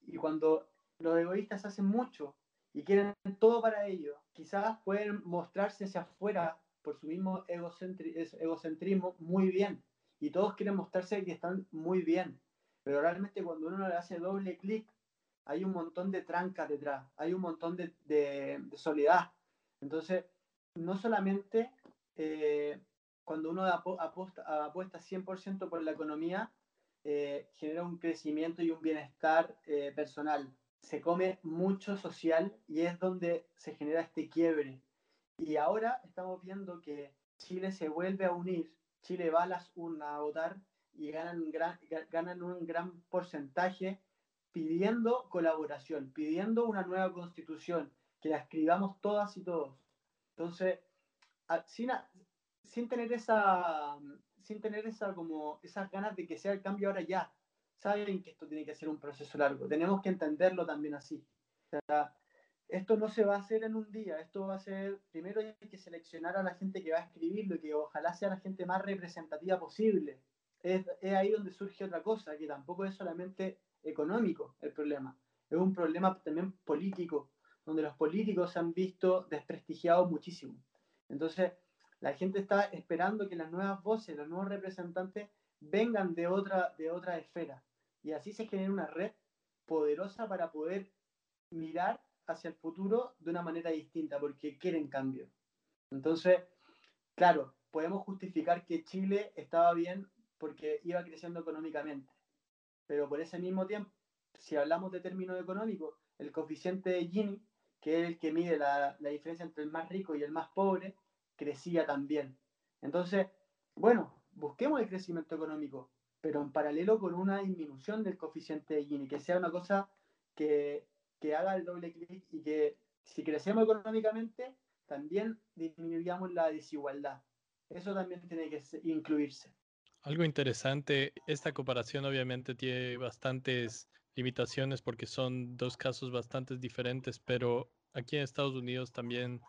y cuando los egoístas hacen mucho y quieren todo para ellos, quizás pueden mostrarse hacia afuera por su mismo egocentrismo muy bien. Y todos quieren mostrarse que están muy bien. Pero realmente cuando uno le hace doble clic, hay un montón de trancas detrás, hay un montón de, de, de soledad. Entonces, no solamente eh, cuando uno apuesta, apuesta 100% por la economía, eh, genera un crecimiento y un bienestar eh, personal. Se come mucho social y es donde se genera este quiebre. Y ahora estamos viendo que Chile se vuelve a unir, Chile va a las urnas a votar y ganan, gran, ganan un gran porcentaje pidiendo colaboración, pidiendo una nueva constitución, que la escribamos todas y todos. Entonces, sin, sin tener esa sin tener esa como esas ganas de que sea el cambio ahora ya saben que esto tiene que ser un proceso largo tenemos que entenderlo también así o sea, esto no se va a hacer en un día, esto va a ser, primero hay que seleccionar a la gente que va a escribirlo y que ojalá sea la gente más representativa posible. Es, es, ahí donde surge otra cosa, que tampoco es solamente económico el problema, es un problema también político, donde los políticos se han visto desprestigiados muchísimo. Entonces, la gente está esperando que las nuevas voces, los nuevos representantes vengan de otra, de otra esfera. Y así se genera una red poderosa para poder mirar hacia el futuro de una manera distinta, porque quieren cambio. Entonces, claro, podemos justificar que Chile estaba bien porque iba creciendo económicamente, pero por ese mismo tiempo, si hablamos de términos económicos, el coeficiente de Gini, que es el que mide la, la diferencia entre el más rico y el más pobre, crecía también. Entonces, bueno, busquemos el crecimiento económico, pero en paralelo con una disminución del coeficiente de Gini, que sea una cosa que que haga el doble clic y que si crecemos económicamente, también disminuiríamos la desigualdad. Eso también tiene que incluirse. Algo interesante, esta comparación obviamente tiene bastantes limitaciones porque son dos casos bastante diferentes, pero aquí en Estados Unidos también,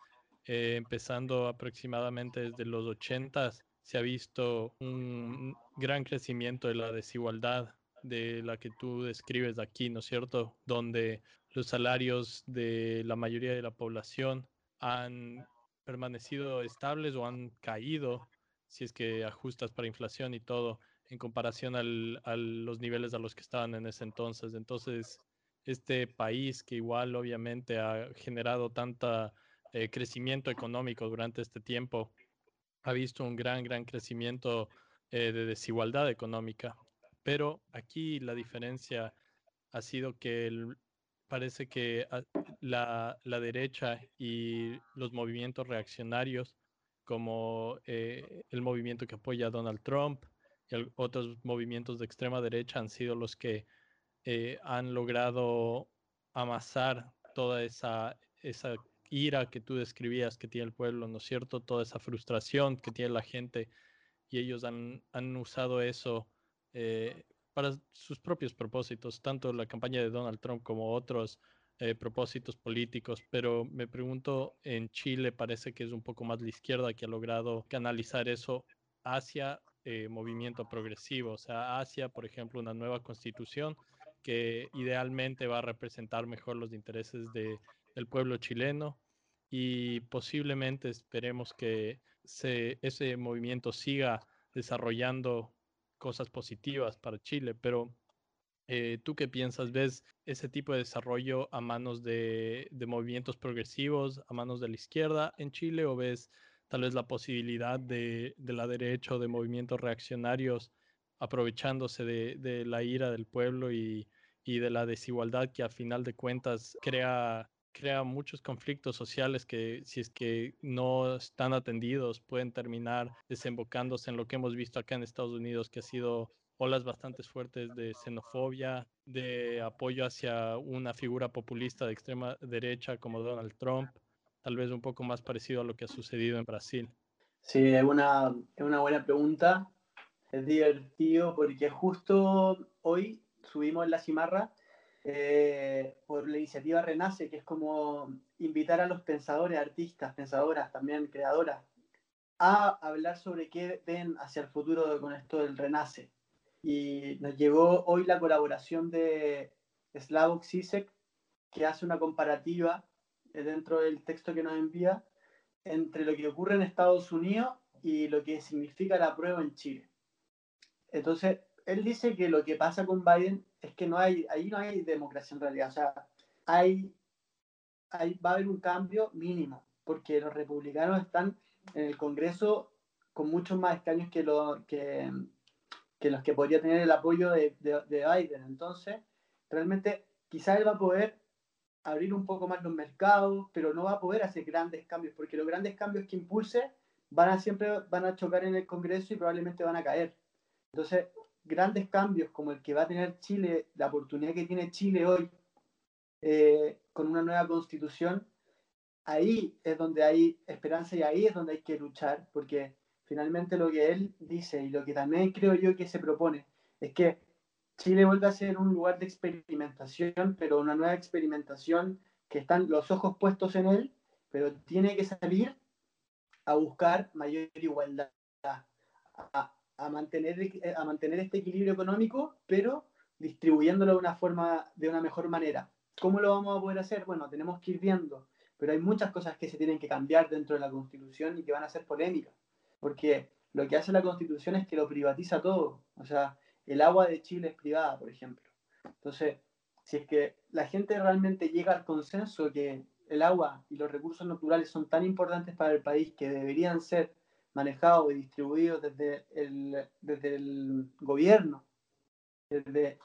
eh, empezando aproximadamente desde los 80, se ha visto un gran crecimiento de la desigualdad de la que tú describes aquí, ¿no es cierto? Donde los salarios de la mayoría de la población han permanecido estables o han caído, si es que ajustas para inflación y todo, en comparación al, a los niveles a los que estaban en ese entonces. Entonces, este país que igual obviamente ha generado tanta eh, crecimiento económico durante este tiempo, ha visto un gran, gran crecimiento eh, de desigualdad económica. Pero aquí la diferencia ha sido que parece que la, la, derecha y los movimientos reaccionarios, como eh, el movimiento que apoya a Donald Trump y otros movimientos de extrema derecha, han sido los que eh, han logrado amasar toda esa, esa ira que tú describías que tiene el pueblo, ¿no es cierto? Toda esa frustración que tiene la gente y ellos han, han usado eso eh, para sus propios propósitos, tanto la campaña de Donald Trump como otros eh, propósitos políticos, pero me pregunto, en Chile parece que es un poco más la izquierda que ha logrado canalizar eso hacia eh, movimiento progresivo, o sea, hacia, por ejemplo, una nueva constitución que idealmente va a representar mejor los intereses de, del pueblo chileno y posiblemente esperemos que se, ese movimiento siga desarrollando cosas positivas para Chile, pero eh, ¿tú qué piensas? ¿Ves ese tipo de desarrollo a manos de, de, movimientos progresivos, a manos de la izquierda en Chile, o ves tal vez la posibilidad de, de la derecha o de movimientos reaccionarios aprovechándose de, de la ira del pueblo y, y, de la desigualdad que a final de cuentas crea, crea muchos conflictos sociales que si es que no están atendidos pueden terminar desembocándose en lo que hemos visto acá en Estados Unidos, que ha sido olas bastante fuertes de xenofobia, de apoyo hacia una figura populista de extrema derecha como Donald Trump, tal vez un poco más parecido a lo que ha sucedido en Brasil. Sí, es una, una buena pregunta. Es divertido porque justo hoy subimos en la cimarra eh, por la iniciativa Renace, que es como invitar a los pensadores, artistas, pensadoras, también creadoras, a hablar sobre qué ven hacia el futuro con esto del Renace. Y nos llegó hoy la colaboración de Slavoj Zizek, que hace una comparativa dentro del texto que nos envía entre lo que ocurre en Estados Unidos y lo que significa la prueba en Chile. Entonces, él dice que lo que pasa con Biden es que no hay, ahí no hay democracia en realidad, o sea, hay, va a haber un cambio mínimo, porque los republicanos están en el Congreso con muchos más escaños que, lo, que, que los que podría tener el apoyo de, de, de Biden. Entonces, realmente quizá él va a poder abrir un poco más los mercados, pero no va a poder hacer grandes cambios, porque los grandes cambios que impulse van a siempre van a chocar en el Congreso y probablemente van a caer. Entonces, grandes cambios como el que va a tener Chile, la oportunidad que tiene Chile hoy eh, con una nueva constitución, ahí es donde hay esperanza y ahí es donde hay que luchar, porque finalmente lo que él dice y lo que también creo yo que se propone es que Chile vuelve a ser un lugar de experimentación, pero una nueva experimentación que están los ojos puestos en él, pero tiene que salir a buscar mayor igualdad, a, mantener, mantener este equilibrio económico, pero distribuyéndolo de una forma, de una mejor manera. ¿Cómo lo vamos a poder hacer? Bueno, tenemos que ir viendo, pero hay muchas cosas que se tienen que cambiar dentro de la Constitución y que van a ser polémicas porque lo que hace la constitución es que lo privatiza todo. O sea, el agua de Chile es privada, por ejemplo. Entonces, si es que la gente realmente llega al consenso que el agua y los recursos naturales son tan importantes para el país que deberían ser manejados y distribuidos desde el, desde el gobierno, desde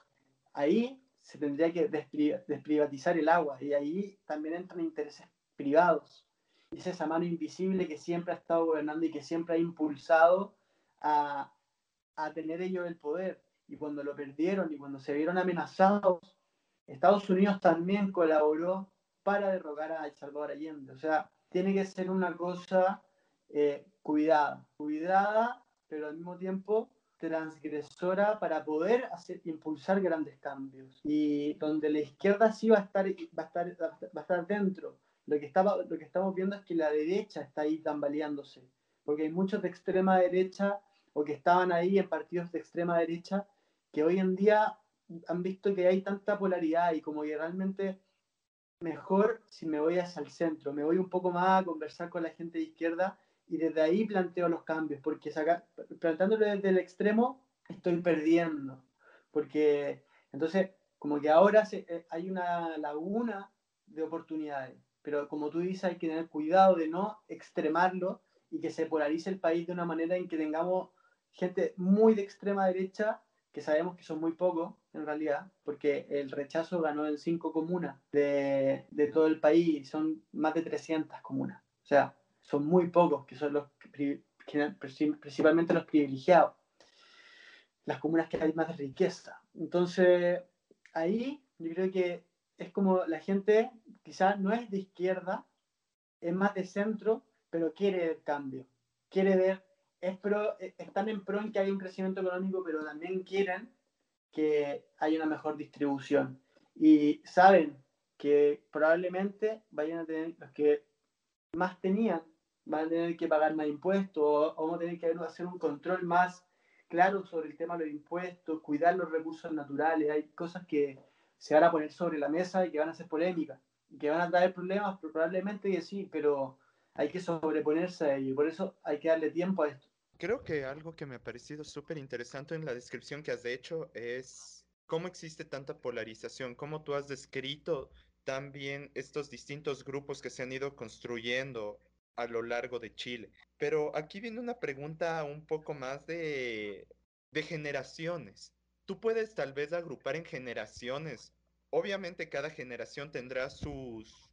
ahí se tendría que desprivatizar el agua y ahí también entran intereses privados es esa mano invisible que siempre ha estado gobernando y que siempre ha impulsado a, a tener ellos el poder. Y cuando lo perdieron y cuando se vieron amenazados, Estados Unidos también colaboró para derrocar a El Salvador Allende. O sea, tiene que ser una cosa eh, cuidada, cuidada, pero al mismo tiempo transgresora para poder hacer, impulsar grandes cambios. Y donde la izquierda sí va a estar, va a estar, va a estar dentro, lo que, estaba, lo que estamos viendo es que la derecha está ahí tambaleándose, porque hay muchos de extrema derecha o que estaban ahí en partidos de extrema derecha que hoy en día han visto que hay tanta polaridad y como que realmente mejor si me voy hacia el centro, me voy un poco más a conversar con la gente de izquierda y desde ahí planteo los cambios, porque sacar, plantándolo desde el extremo estoy perdiendo, porque entonces como que ahora eh, hay una laguna de oportunidades pero como tú dices, hay que tener cuidado de no extremarlo y que se polarice el país de una manera en que tengamos gente muy de extrema derecha, que sabemos que son muy pocos en realidad, porque el rechazo ganó en cinco comunas de, de todo el país, son más de 300 comunas. O sea, son muy pocos, que son los principalmente los privilegiados, las comunas que hay más riqueza. Entonces, ahí yo creo que es como la gente quizás no es de izquierda, es más de centro, pero quiere el cambio, quiere ver, es pro, e, están en pro en que haya un crecimiento económico, pero también quieren que haya una mejor distribución. Y saben que probablemente vayan a tener, los que más tenían, van a tener que pagar más impuestos o, vamos a tener que hacer un control más claro sobre el tema de los impuestos, cuidar los recursos naturales. Hay cosas que se van a poner sobre la mesa y que van a ser polémicas, y que van a traer problemas, probablemente que sí, pero hay que sobreponerse a ello. Por eso hay que darle tiempo a esto. Creo que algo que me ha parecido súper interesante en la descripción que has hecho es cómo existe tanta polarización, cómo tú has descrito también estos distintos grupos que se han ido construyendo a lo largo de Chile. Pero aquí viene una pregunta un poco más de, de generaciones. Tú puedes tal vez agrupar en generaciones. Obviamente cada generación tendrá sus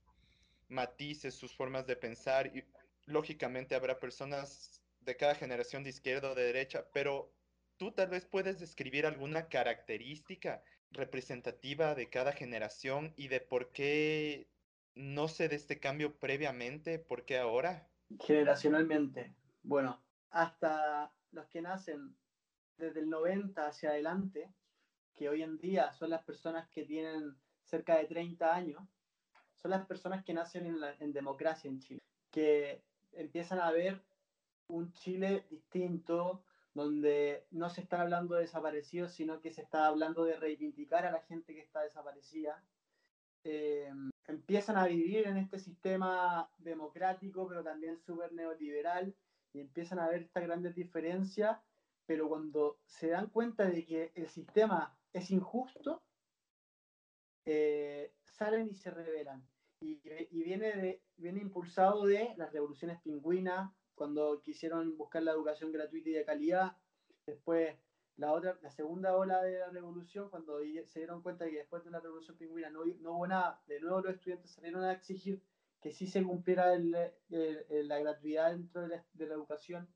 matices, sus formas de pensar y lógicamente habrá personas de cada generación de izquierda o de derecha, pero tú tal vez puedes describir alguna característica representativa de cada generación y de por qué no se de este cambio previamente, por qué ahora. Generacionalmente, bueno, hasta los que nacen desde el 90 hacia adelante, que hoy en día son las personas que tienen cerca de 30 años, son las personas que nacen en, en democracia en Chile, que empiezan a ver un Chile distinto, donde no se está hablando de desaparecidos, sino que se está hablando de reivindicar a la gente que está desaparecida. Eh, empiezan a vivir en este sistema democrático, pero también súper neoliberal, y empiezan a ver estas grandes diferencias, pero cuando se dan cuenta de que el sistema es injusto, eh, salen y se rebelan. Y, y, viene, de, viene impulsado de las revoluciones pingüinas, cuando quisieron buscar la educación gratuita y de calidad. Después, la, otra, la segunda ola de la revolución, cuando se dieron cuenta de que después de la revolución pingüina no, no hubo nada, de nuevo los estudiantes salieron a exigir que sí se cumpliera el, la gratuidad dentro de la, de la, educación.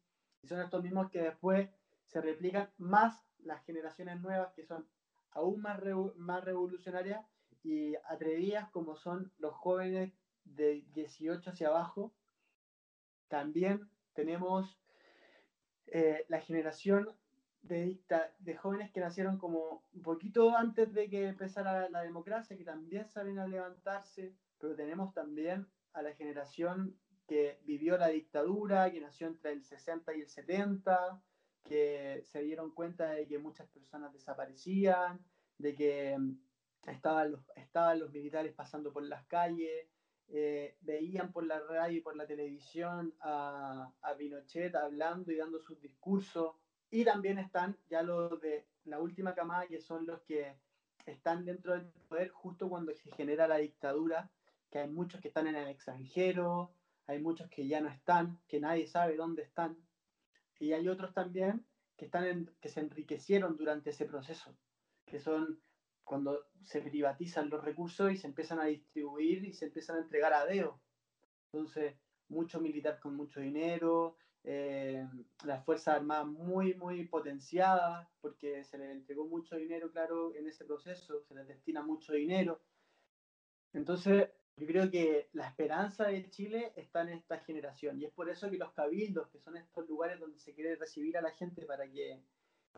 Y son estos mismos que después se replican más las generaciones nuevas, que son aún más, más revolucionarias y atrevidas, como son los jóvenes de 18 hacia abajo, también tenemos eh, la generación de, de jóvenes que nacieron como un poquito antes de que empezara la democracia, que también salen a levantarse, pero tenemos también a la generación que vivió la dictadura, que nació entre el 60 y el 70, que se dieron cuenta de que muchas personas desaparecían, de que estaban los, estaban los militares pasando por las calles, eh, veían por la radio y por la televisión a, a, Pinochet hablando y dando sus discursos. Y también están ya los de la última camada, que son los que están dentro del poder justo cuando se genera la dictadura, que hay muchos que están en el extranjero, hay muchos que ya no están, que nadie sabe dónde están. Y hay otros también que, están que se enriquecieron durante ese proceso, que son cuando se privatizan los recursos y se empiezan a distribuir y se empiezan a entregar a dedo. Entonces, mucho militar con mucho dinero, eh, las Fuerzas Armadas muy, muy potenciadas, porque se les entregó mucho dinero, claro, en ese proceso, se les destina mucho dinero. Entonces, yo creo que la esperanza de Chile está en esta generación y es por eso que los cabildos, que son estos lugares donde se quiere recibir a la gente para que,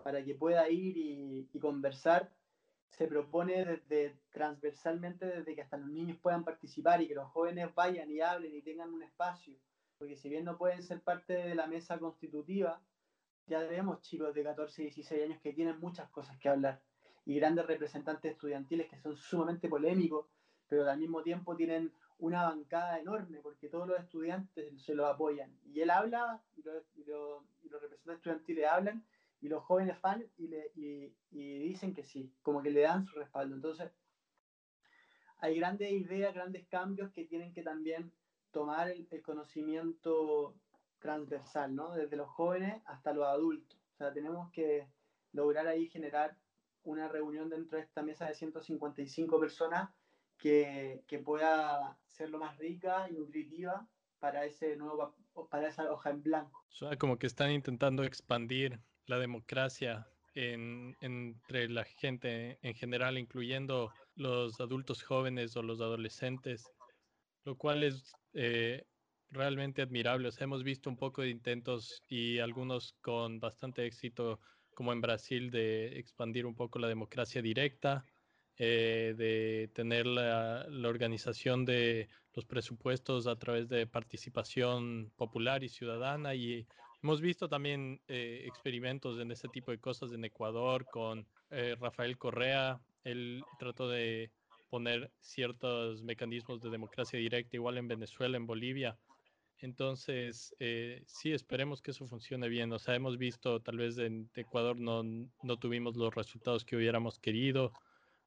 para que pueda ir y, y conversar, se propone desde transversalmente desde que hasta los niños puedan participar y que los jóvenes vayan y hablen y tengan un espacio, porque si bien no pueden ser parte de la mesa constitutiva, ya vemos chicos de 14 y 16 años que tienen muchas cosas que hablar y grandes representantes estudiantiles que son sumamente polémicos, pero al mismo tiempo tienen una bancada enorme porque todos los estudiantes se lo apoyan. Y él habla y, y los representantes estudiantiles hablan y los jóvenes fan y, le, y, dicen que sí, como que le dan su respaldo. Entonces, hay grandes ideas, grandes cambios que tienen que también tomar el, conocimiento transversal, ¿no? Desde los jóvenes hasta los adultos. O sea, tenemos que lograr ahí generar una reunión dentro de esta mesa de 155 personas que, que pueda ser lo más rica y nutritiva para ese nuevo para esa hoja en blanco. Sea, como que están intentando expandir la democracia entre la gente en general, incluyendo los adultos jóvenes o los adolescentes, lo cual es, eh, realmente admirable. O sea, hemos visto un poco de intentos y algunos con bastante éxito, como en Brasil, de expandir un poco la democracia directa, eh, de tener la, organización de los presupuestos a través de participación popular y ciudadana. Y hemos visto también eh, experimentos en ese tipo de cosas en Ecuador con eh, Rafael Correa. Él trató de poner ciertos mecanismos de democracia directa, igual en Venezuela, en Bolivia. Entonces, eh, sí, esperemos que eso funcione bien. O sea, hemos visto, tal vez en Ecuador no, no tuvimos los resultados que hubiéramos querido,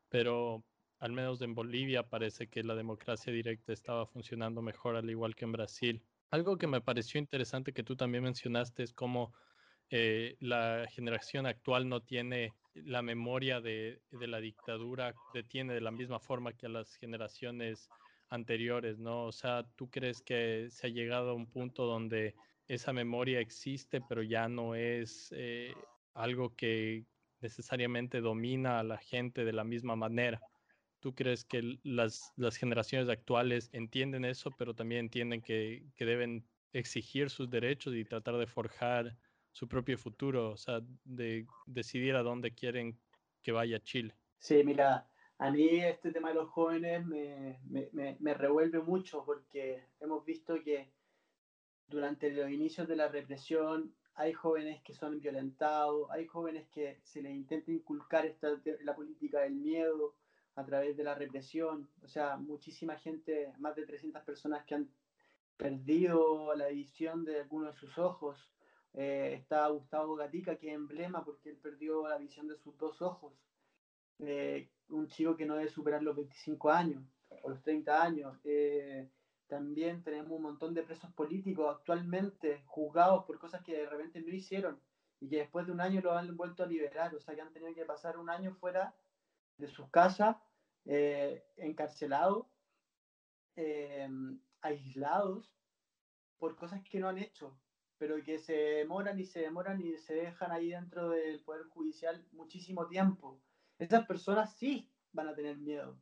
pero al menos en Bolivia parece que la democracia directa estaba funcionando mejor, al igual que en Brasil. Algo que me pareció interesante que tú también mencionaste es cómo eh, la generación actual no tiene la memoria de, de, la dictadura, detiene de la misma forma que a las generaciones anteriores, ¿no? O sea, ¿tú crees que se ha llegado a un punto donde esa memoria existe, pero ya no es eh, algo que necesariamente domina a la gente de la misma manera? ¿Tú crees que las, las generaciones actuales entienden eso, pero también entienden que, que deben exigir sus derechos y tratar de forjar su propio futuro, o sea, de decidir a dónde quieren que vaya Chile? Sí, mira, a mí este tema de los jóvenes me, me, me, revuelve mucho porque hemos visto que durante los inicios de la represión hay jóvenes que son violentados, hay jóvenes que se les intenta inculcar esta, la política del miedo a través de la represión, o sea, muchísima gente, más de 300 personas que han perdido la visión de algunos de sus ojos. Eh, está Gustavo Gatica, que es emblema porque él perdió la visión de sus dos ojos. Eh, un chico que no debe superar los 25 años o los 30 años. Eh, también tenemos un montón de presos políticos actualmente juzgados por cosas que de repente no hicieron y que después de un año lo han vuelto a liberar, o sea que han tenido que pasar un año fuera de sus casas, eh, encarcelados, eh, aislados por cosas que no han hecho, pero que se demoran y se demoran y se dejan ahí dentro del Poder Judicial muchísimo tiempo esas personas sí van a tener miedo.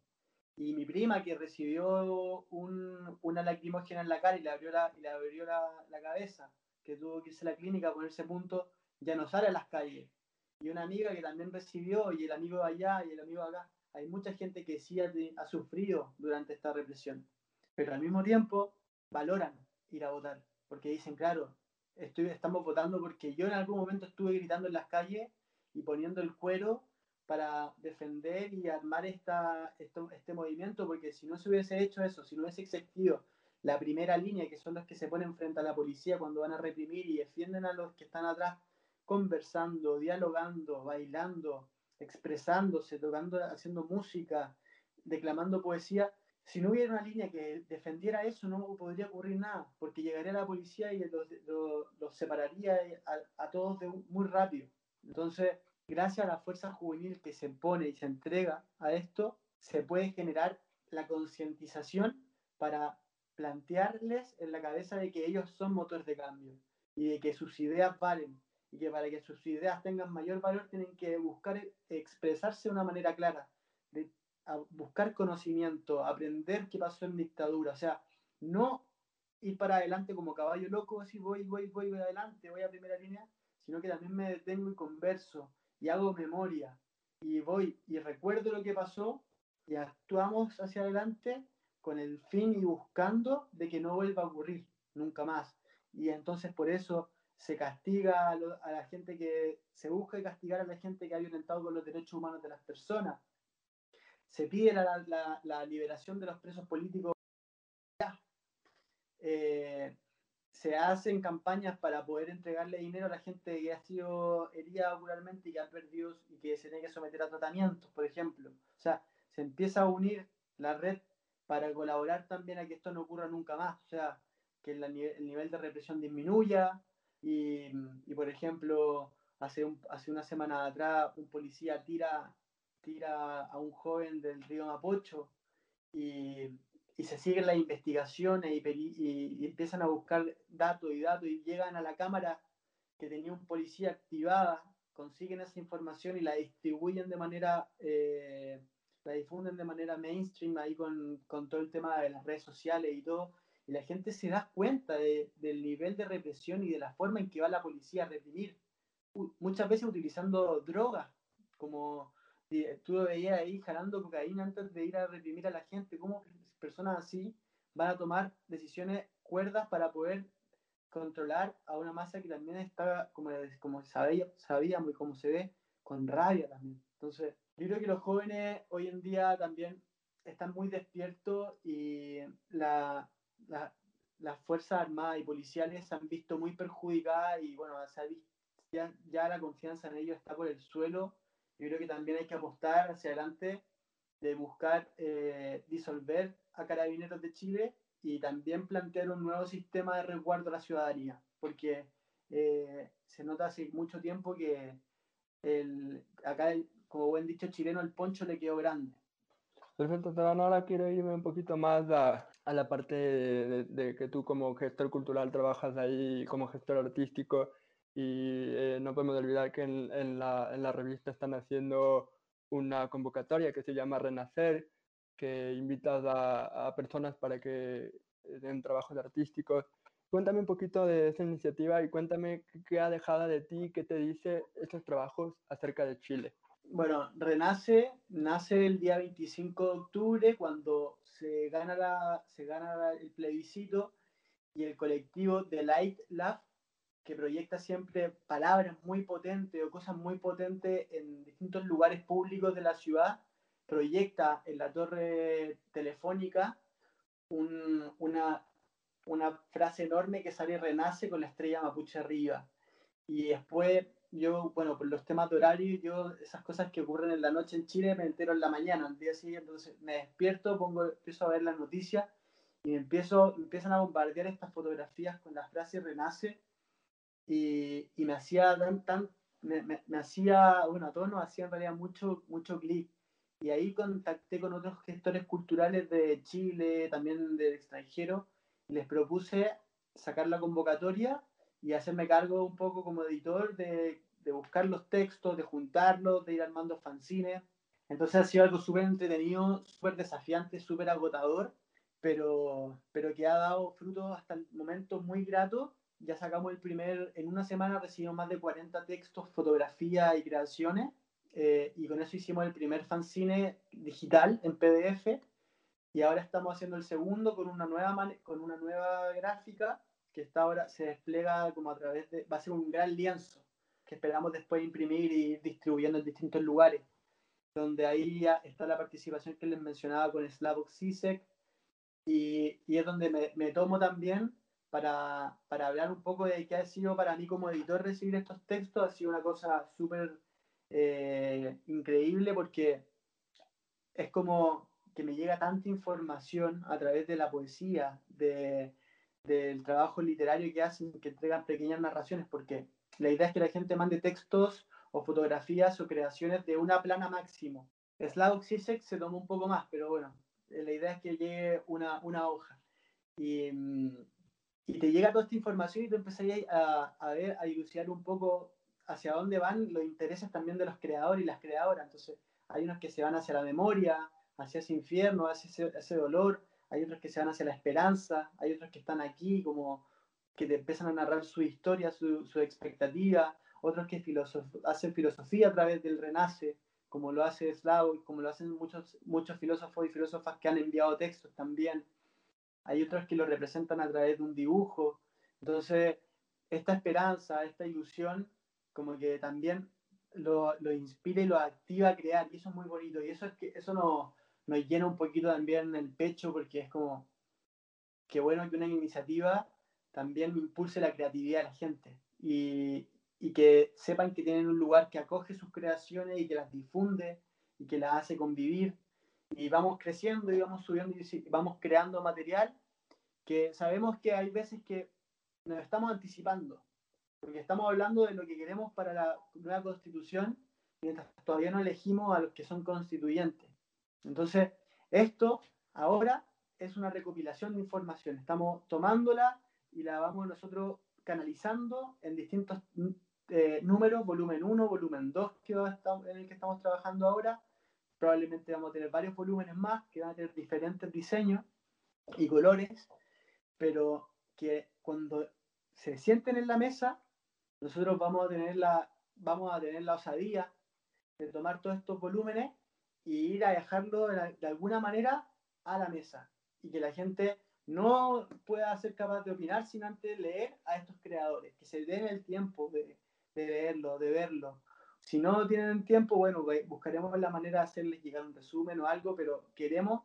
Y mi prima que recibió un, una lacrimógena en la cara y le abrió, la, y le abrió la, la, cabeza, que tuvo que irse a la clínica a ponerse punto, ya no sale a las calles. Y una amiga que también recibió, y el amigo allá y el amigo acá. Hay mucha gente que sí ha, ha sufrido durante esta represión, pero al mismo tiempo valoran ir a votar, porque dicen, claro, estoy, estamos votando porque yo en algún momento estuve gritando en las calles y poniendo el cuero para defender y armar esta, esto, este movimiento, porque si no se hubiese hecho eso, si no hubiese existido la primera línea, que son los que se ponen frente a la policía cuando van a reprimir y defienden a los que están atrás, conversando, dialogando, bailando, expresándose, tocando, haciendo música, declamando poesía, si no hubiera una línea que defendiera eso, no podría ocurrir nada, porque llegaría la policía y los, los, los separaría a, a todos de, muy rápido. Entonces, gracias a la fuerza juvenil que se pone y se entrega a esto, se puede generar la concientización para plantearles en la cabeza de que ellos son motores de cambio y de que sus ideas valen y que para que sus ideas tengan mayor valor tienen que buscar expresarse de una manera clara, de buscar conocimiento, aprender qué pasó en dictadura, o sea, no ir para adelante como caballo loco, así voy, voy, voy, voy adelante, voy a primera línea, sino que también me detengo y converso, y hago memoria y voy y recuerdo lo que pasó y actuamos hacia adelante con el fin y buscando de que no vuelva a ocurrir nunca más. Y entonces por eso se castiga a, la gente que se busca castigar a la gente que ha violentado con los derechos humanos de las personas. Se pide la liberación de los presos políticos. Eh, se hacen campañas para poder entregarle dinero a la gente que ha sido herida ocularmente y que ha perdido y que se tiene que someter a tratamientos, por ejemplo. O sea, se empieza a unir la red para colaborar también a que esto no ocurra nunca más. O sea, que el, el nivel de represión disminuya y, y por ejemplo, hace, un, hace una semana atrás un policía tira, tira a un joven del río Mapocho y y se siguen las investigaciones y, y, y, empiezan a buscar datos y datos y llegan a la cámara que tenía un policía activada, consiguen esa información y la distribuyen de manera, eh, la difunden de manera mainstream ahí con, con, todo el tema de las redes sociales y todo, y la gente se da cuenta del nivel de represión y de la forma en que va la policía a reprimir, muchas veces utilizando drogas, como tú veías ahí jalando cocaína antes de ir a reprimir a la gente, cómo personas así van a tomar decisiones cuerdas para poder controlar a una masa que también está, como, como sabía, sabíamos y como se ve, con rabia también. Entonces, yo creo que los jóvenes hoy en día también están muy despiertos y la, las Fuerzas Armadas y Policiales se han visto muy perjudicadas y bueno, ya, ya la confianza en ellos está por el suelo. Yo creo que también hay que apostar hacia adelante de buscar eh, disolver a Carabineros de Chile y también plantear un nuevo sistema de resguardo a la ciudadanía, porque eh, se nota hace mucho tiempo que el, acá, como buen dicho chileno, el poncho le quedó grande. Perfecto, ahora quiero irme un poquito más a, la parte de, que tú como gestor cultural trabajas ahí como gestor artístico y eh, no podemos olvidar que en, la, en, la, revista están haciendo una convocatoria que se llama Renacer, que invitas a, personas para que den trabajos artísticos. Cuéntame un poquito de esa iniciativa y cuéntame qué ha dejado de ti, qué te dice estos trabajos acerca de Chile. Bueno, Renace nace el día 25 de octubre cuando se gana, la, se gana el plebiscito y el colectivo The Light Love, que proyecta siempre palabras muy potentes o cosas muy potentes en distintos lugares públicos de la ciudad, proyecta en la torre telefónica una, una frase enorme que sale Renace con la estrella mapuche arriba. Y después yo, bueno, por los temas de horario, yo esas cosas que ocurren en la noche en Chile me entero en la mañana, al día siguiente, entonces me despierto, pongo, empiezo a ver las noticias y me empiezo, empiezan a bombardear estas fotografías con la frase renace y, y me hacía tan, tan me, me, hacía, bueno, a todos nos hacía en realidad mucho, mucho clic. Y ahí contacté con otros gestores culturales de Chile, también del extranjero, y les propuse sacar la convocatoria y hacerme cargo un poco como editor de, de buscar los textos, de juntarlos, de ir armando fanzines. Entonces ha sido algo súper entretenido, súper desafiante, súper agotador, pero, pero que ha dado frutos hasta el momento muy grato. Ya sacamos el primer, en una semana recibimos más de 40 textos, fotografías y creaciones, eh, y con eso hicimos el primer fanzine digital en PDF, y ahora estamos haciendo el segundo con una nueva, con una nueva gráfica que está ahora se despliega como a través de, va a ser un gran lienzo que esperamos después imprimir y ir distribuyendo en distintos lugares, donde ahí ya está la participación que les mencionaba con Slavoj Zizek, y, y, es donde me, me tomo también para, para, hablar un poco de qué ha sido para mí como editor recibir estos textos, ha sido una cosa súper eh, increíble porque es como que me llega tanta información a través de la poesía, de, del trabajo literario que hacen, que entregan pequeñas narraciones, porque la idea es que la gente mande textos o fotografías o creaciones de una plana máximo. Slavoj Zizek se tomó un poco más, pero bueno, eh, la idea es que llegue una, una hoja. Y, mm, y, te llega toda esta información y tú empezarías a, a ver, a dilucidar un poco hacia dónde van los intereses también de los creadores y las creadoras. Entonces, hay unos que se van hacia la memoria, hacia ese infierno, hacia ese, dolor, hay otros que se van hacia la esperanza, hay otros que están aquí como que te empiezan a narrar su historia, su, su expectativa, otros que hacen filosofía a través del renace, como lo hace Slavoj, como lo hacen muchos, muchos filósofos y filósofas que han enviado textos también. Hay otros que lo representan a través de un dibujo. Entonces, esta esperanza, esta ilusión, como que también lo, lo inspira y lo activa a crear. Y eso es muy bonito. Y eso, es que, eso no nos llena un poquito también el pecho porque es como, qué bueno que una iniciativa también impulse la creatividad de la gente y, y, que sepan que tienen un lugar que acoge sus creaciones y que las difunde y que las hace convivir y vamos creciendo y vamos subiendo y vamos creando material que sabemos que hay veces que nos estamos anticipando porque estamos hablando de lo que queremos para la nueva constitución mientras todavía no elegimos a los que son constituyentes entonces, esto ahora es una recopilación de información. Estamos tomándola y la vamos nosotros canalizando en distintos eh, números, volumen 1, volumen 2, que en el que estamos trabajando ahora. Probablemente vamos a tener varios volúmenes más que van a tener diferentes diseños y colores. pero que cuando se sienten en la mesa, nosotros vamos a tener la, vamos a tener la osadía de tomar todos estos volúmenes y ir a dejarlo de, de alguna manera a la mesa y que la gente no pueda ser capaz de opinar sin antes leer a estos creadores, que se den el tiempo de, de leerlo, de verlo. Si no tienen tiempo, bueno, buscaremos la manera de hacerles llegar un resumen o algo, pero queremos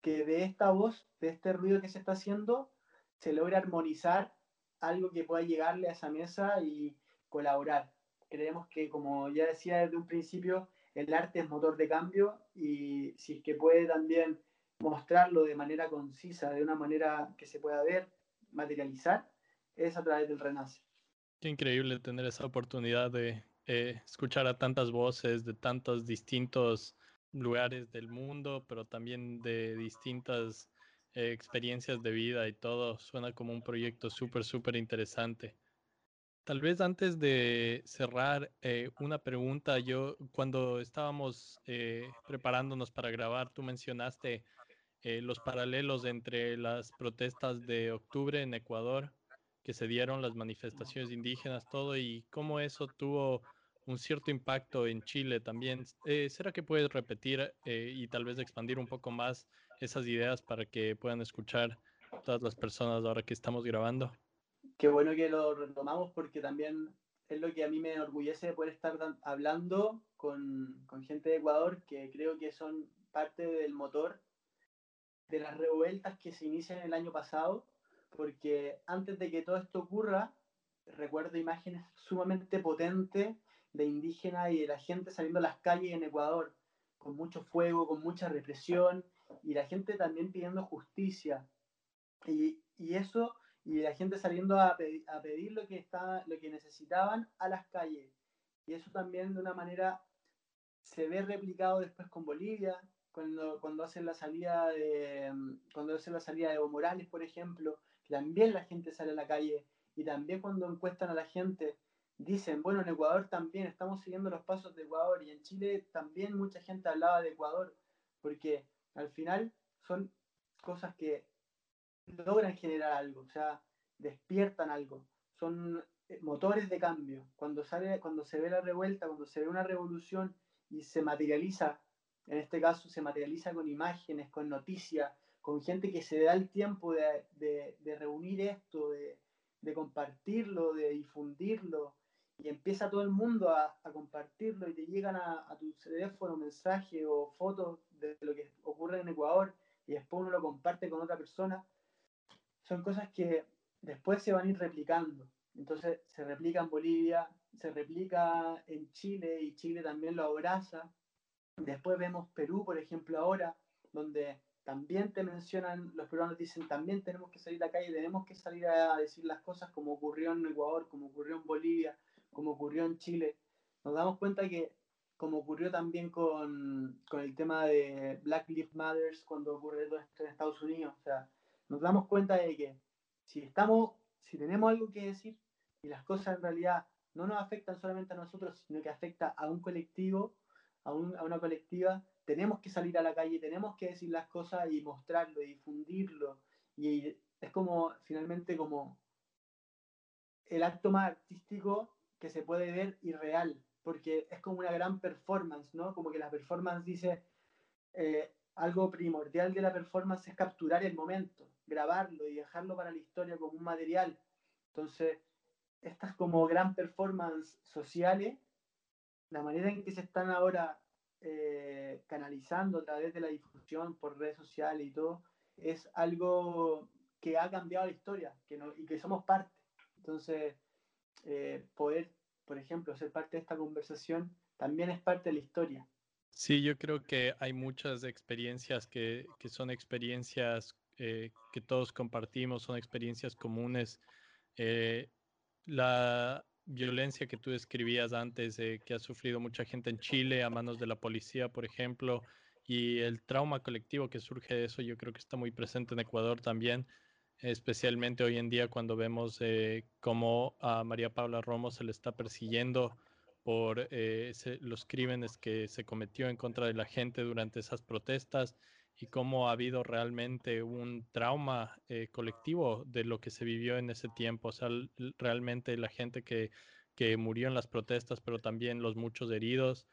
que de esta voz, de este ruido que se está haciendo, se logre armonizar algo que pueda llegarle a esa mesa y colaborar. Creemos que, como ya decía desde un principio, el arte es motor de cambio y si es que puede también mostrarlo de manera concisa, de una manera que se pueda ver, materializar, es a través del Renace. Qué increíble tener esa oportunidad de eh, escuchar a tantas voces de tantos distintos lugares del mundo, pero también de distintas eh, experiencias de vida y todo. Suena como un proyecto súper, súper interesante. Tal vez antes de cerrar, eh, una pregunta. Yo, cuando estábamos preparándonos para grabar, tú mencionaste eh, los paralelos entre las protestas de octubre en Ecuador que se dieron, las manifestaciones indígenas, todo, y cómo eso tuvo un cierto impacto en Chile también. Eh, ¿Será que puedes repetir eh, y tal vez expandir un poco más esas ideas para que puedan escuchar todas las personas ahora que estamos grabando? Qué bueno que lo retomamos porque también es lo que a mí me enorgullece de poder estar hablando con, con gente de Ecuador que creo que son parte del motor de las revueltas que se inician el año pasado, porque antes de que todo esto ocurra, recuerdo imágenes sumamente potentes de indígenas y de la gente saliendo a las calles en Ecuador, con mucho fuego, con mucha represión, y la gente también pidiendo justicia. Y, y eso, y la gente saliendo a, a pedir lo que, está, lo que necesitaban a las calles. Y eso también de una manera se ve replicado después con Bolivia, cuando, cuando hacen la salida de mm, cuando hacen la salida de Evo Morales, por ejemplo, también la gente sale a la calle y también cuando encuestan a la gente dicen, bueno, en Ecuador también estamos siguiendo los pasos de Ecuador y en Chile también mucha gente hablaba de Ecuador, porque al final son cosas que logran generar algo, o sea, despiertan algo, son eh, motores de cambio. Cuando sale, cuando se ve la revuelta, cuando se ve una revolución y se materializa en este caso se materializa con imágenes, con noticias, con gente que se da el tiempo de, reunir esto, de, compartirlo, de difundirlo, y empieza todo el mundo a, compartirlo y te llegan a, tu teléfono mensajes o fotos de lo que ocurre en Ecuador y después uno lo comparte con otra persona, son cosas que después se van a ir replicando. Entonces se replica en Bolivia, se replica en Chile y Chile también lo abraza Después vemos Perú, por ejemplo, ahora, donde también te mencionan, los peruanos dicen, también tenemos que salir a la calle, tenemos que salir a decir las cosas como ocurrió en Ecuador, como ocurrió en Bolivia, como ocurrió en Chile. Nos damos cuenta que, como ocurrió también con, con el tema de Black Lives Matter cuando ocurre todo esto en Estados Unidos, o sea, nos damos cuenta de que si estamos, si tenemos algo que decir y las cosas en realidad no nos afectan solamente a nosotros, sino que afecta a un colectivo, a, una colectiva, tenemos que salir a la calle, tenemos que decir las cosas y mostrarlo y difundirlo. Y es como, finalmente, como el acto más artístico que se puede ver y real, porque es como una gran performance, ¿no? Como que la performance dice, eh, algo primordial de la performance es capturar el momento, grabarlo y dejarlo para la historia como un material. Entonces, estas como gran performance sociales la manera en que se están ahora eh, canalizando a través de la difusión por redes sociales y todo, es algo que ha cambiado la historia que no, y que somos parte. Entonces, eh, poder, por ejemplo, ser parte de esta conversación también es parte de la historia. Sí, yo creo que hay muchas experiencias que, que son experiencias eh, que todos compartimos, son experiencias comunes. la, violencia que tú describías antes, que ha sufrido mucha gente en Chile a manos de la policía, por ejemplo, y el trauma colectivo que surge de eso, yo creo que está muy presente en Ecuador también, especialmente hoy en día cuando vemos eh, cómo a María Paula Romo se le está persiguiendo por eh, los crímenes que se cometió en contra de la gente durante esas protestas y cómo ha habido realmente un trauma eh, colectivo de lo que se vivió en ese tiempo. O sea, realmente la gente que, que murió en las protestas, pero también los muchos heridos.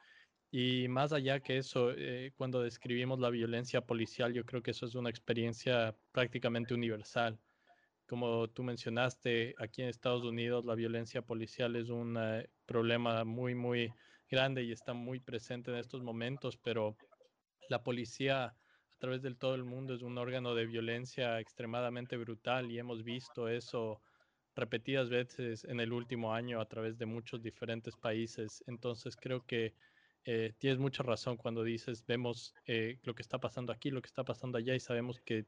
Y más allá que eso, eh, cuando describimos la violencia policial, yo creo que eso es una experiencia prácticamente universal. Como tú mencionaste, aquí en Estados Unidos la violencia policial es un eh, problema muy, muy grande y está muy presente en estos momentos, pero la policía través del todo el mundo es un órgano de violencia extremadamente brutal y hemos visto eso repetidas veces en el último año a través de muchos diferentes países. Entonces creo que eh, tienes mucha razón cuando dices, vemos eh, lo que está pasando aquí, lo que está pasando allá y sabemos que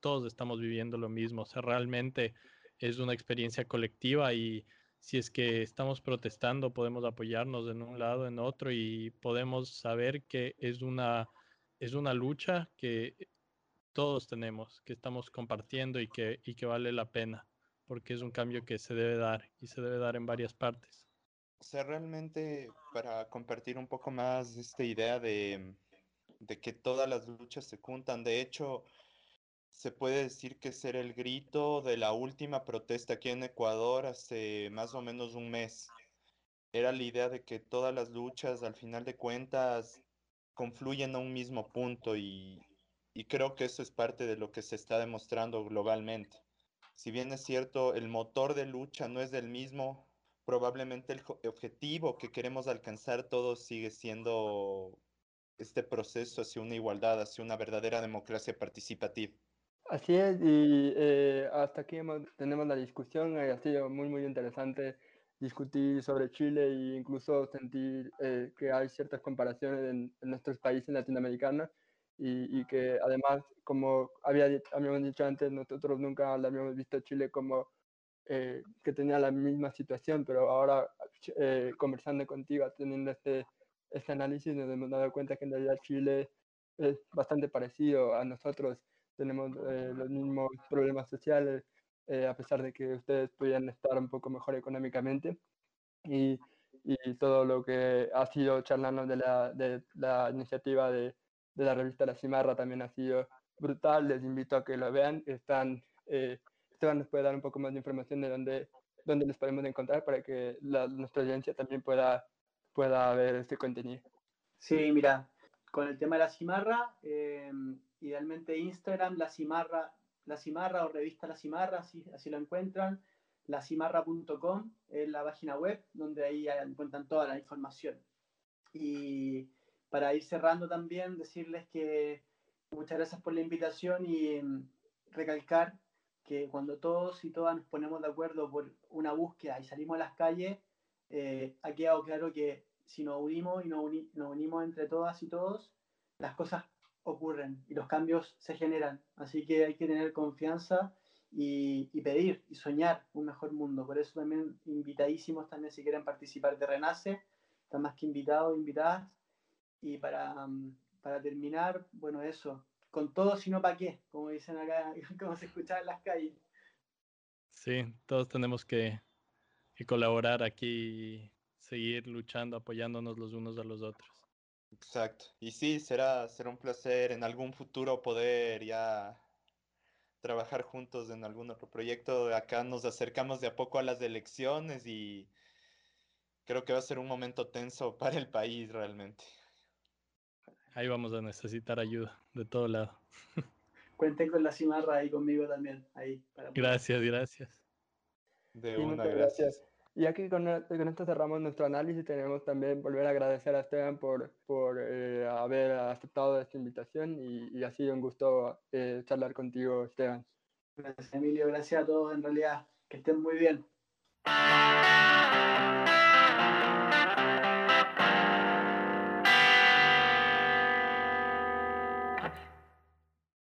todos estamos viviendo lo mismo. O sea, realmente es una experiencia colectiva y si es que estamos protestando, podemos apoyarnos en un lado, en otro y podemos saber que es una, es una lucha que todos tenemos, que estamos compartiendo y que, y que vale la pena, porque es un cambio que se debe dar y se debe dar en varias partes. O sea, realmente para compartir un poco más esta idea de, de que todas las luchas se juntan, de hecho, se puede decir que ser el grito de la última protesta aquí en Ecuador hace más o menos un mes. Era la idea de que todas las luchas, al final de cuentas, confluyen a un mismo punto y, y creo que eso es parte de lo que se está demostrando globalmente. Si bien es cierto, el motor de lucha no es el mismo, probablemente el objetivo que queremos alcanzar todos sigue siendo este proceso hacia una igualdad, hacia una verdadera democracia participativa. Así es, y eh, hasta aquí tenemos la discusión, ha sido muy, muy interesante discutir sobre Chile e incluso sentir eh, que hay ciertas comparaciones en, nuestros países latinoamericanos y, y, que además, como había, habíamos dicho antes, nosotros nunca habíamos visto Chile como eh, que tenía la misma situación, pero ahora conversando contigo, teniendo este, este análisis, nos hemos dado cuenta que en realidad Chile es bastante parecido a nosotros. Tenemos eh, los mismos problemas sociales, eh, a pesar de que ustedes pudieran estar un poco mejor económicamente. Y, y todo lo que ha sido charlando de la, de la iniciativa de, de, la revista La Cimarra también ha sido brutal. Les invito a que lo vean. Están, eh, Esteban nos puede dar un poco más de información de dónde, dónde les podemos encontrar para que la, nuestra audiencia también pueda, pueda ver este contenido. Sí, mira, con el tema de la cimarra, eh, idealmente Instagram, la cimarra, la cimarra o revista La Cimarra, así, así lo encuentran. Lacimarra.com es la página web donde ahí encuentran toda la información. Y para ir cerrando también, decirles que muchas gracias por la invitación y mm, recalcar que cuando todos y todas nos ponemos de acuerdo por una búsqueda y salimos a las calles, eh, ha quedado claro que si nos unimos y nos, nos unimos entre todas y todos, las cosas ocurren y los cambios se generan. Así que hay que tener confianza y, pedir y soñar un mejor mundo. Por eso también invitadísimos también si quieren participar de Renace, están más que invitados, invitadas. Y para, para terminar, bueno, eso, con todo, sino para qué, como dicen acá, como se escucha en las calles. Sí, todos tenemos que, que colaborar aquí y seguir luchando, apoyándonos los unos a los otros. Exacto. Y sí, será, será un placer en algún futuro poder ya trabajar juntos en algún otro proyecto. Acá nos acercamos de a poco a las elecciones y creo que va a ser un momento tenso para el país realmente. Ahí vamos a necesitar ayuda de todo lado. Cuenten con la cimarra y conmigo también. Ahí Gracias, gracias. De una, gracias. Y aquí con, con, esto cerramos nuestro análisis. Tenemos también volver a agradecer a Esteban por, por eh, haber aceptado esta invitación y, y, ha sido un gusto eh, charlar contigo, Esteban. Gracias, Emilio. Gracias a todos, en realidad. Que estén muy bien.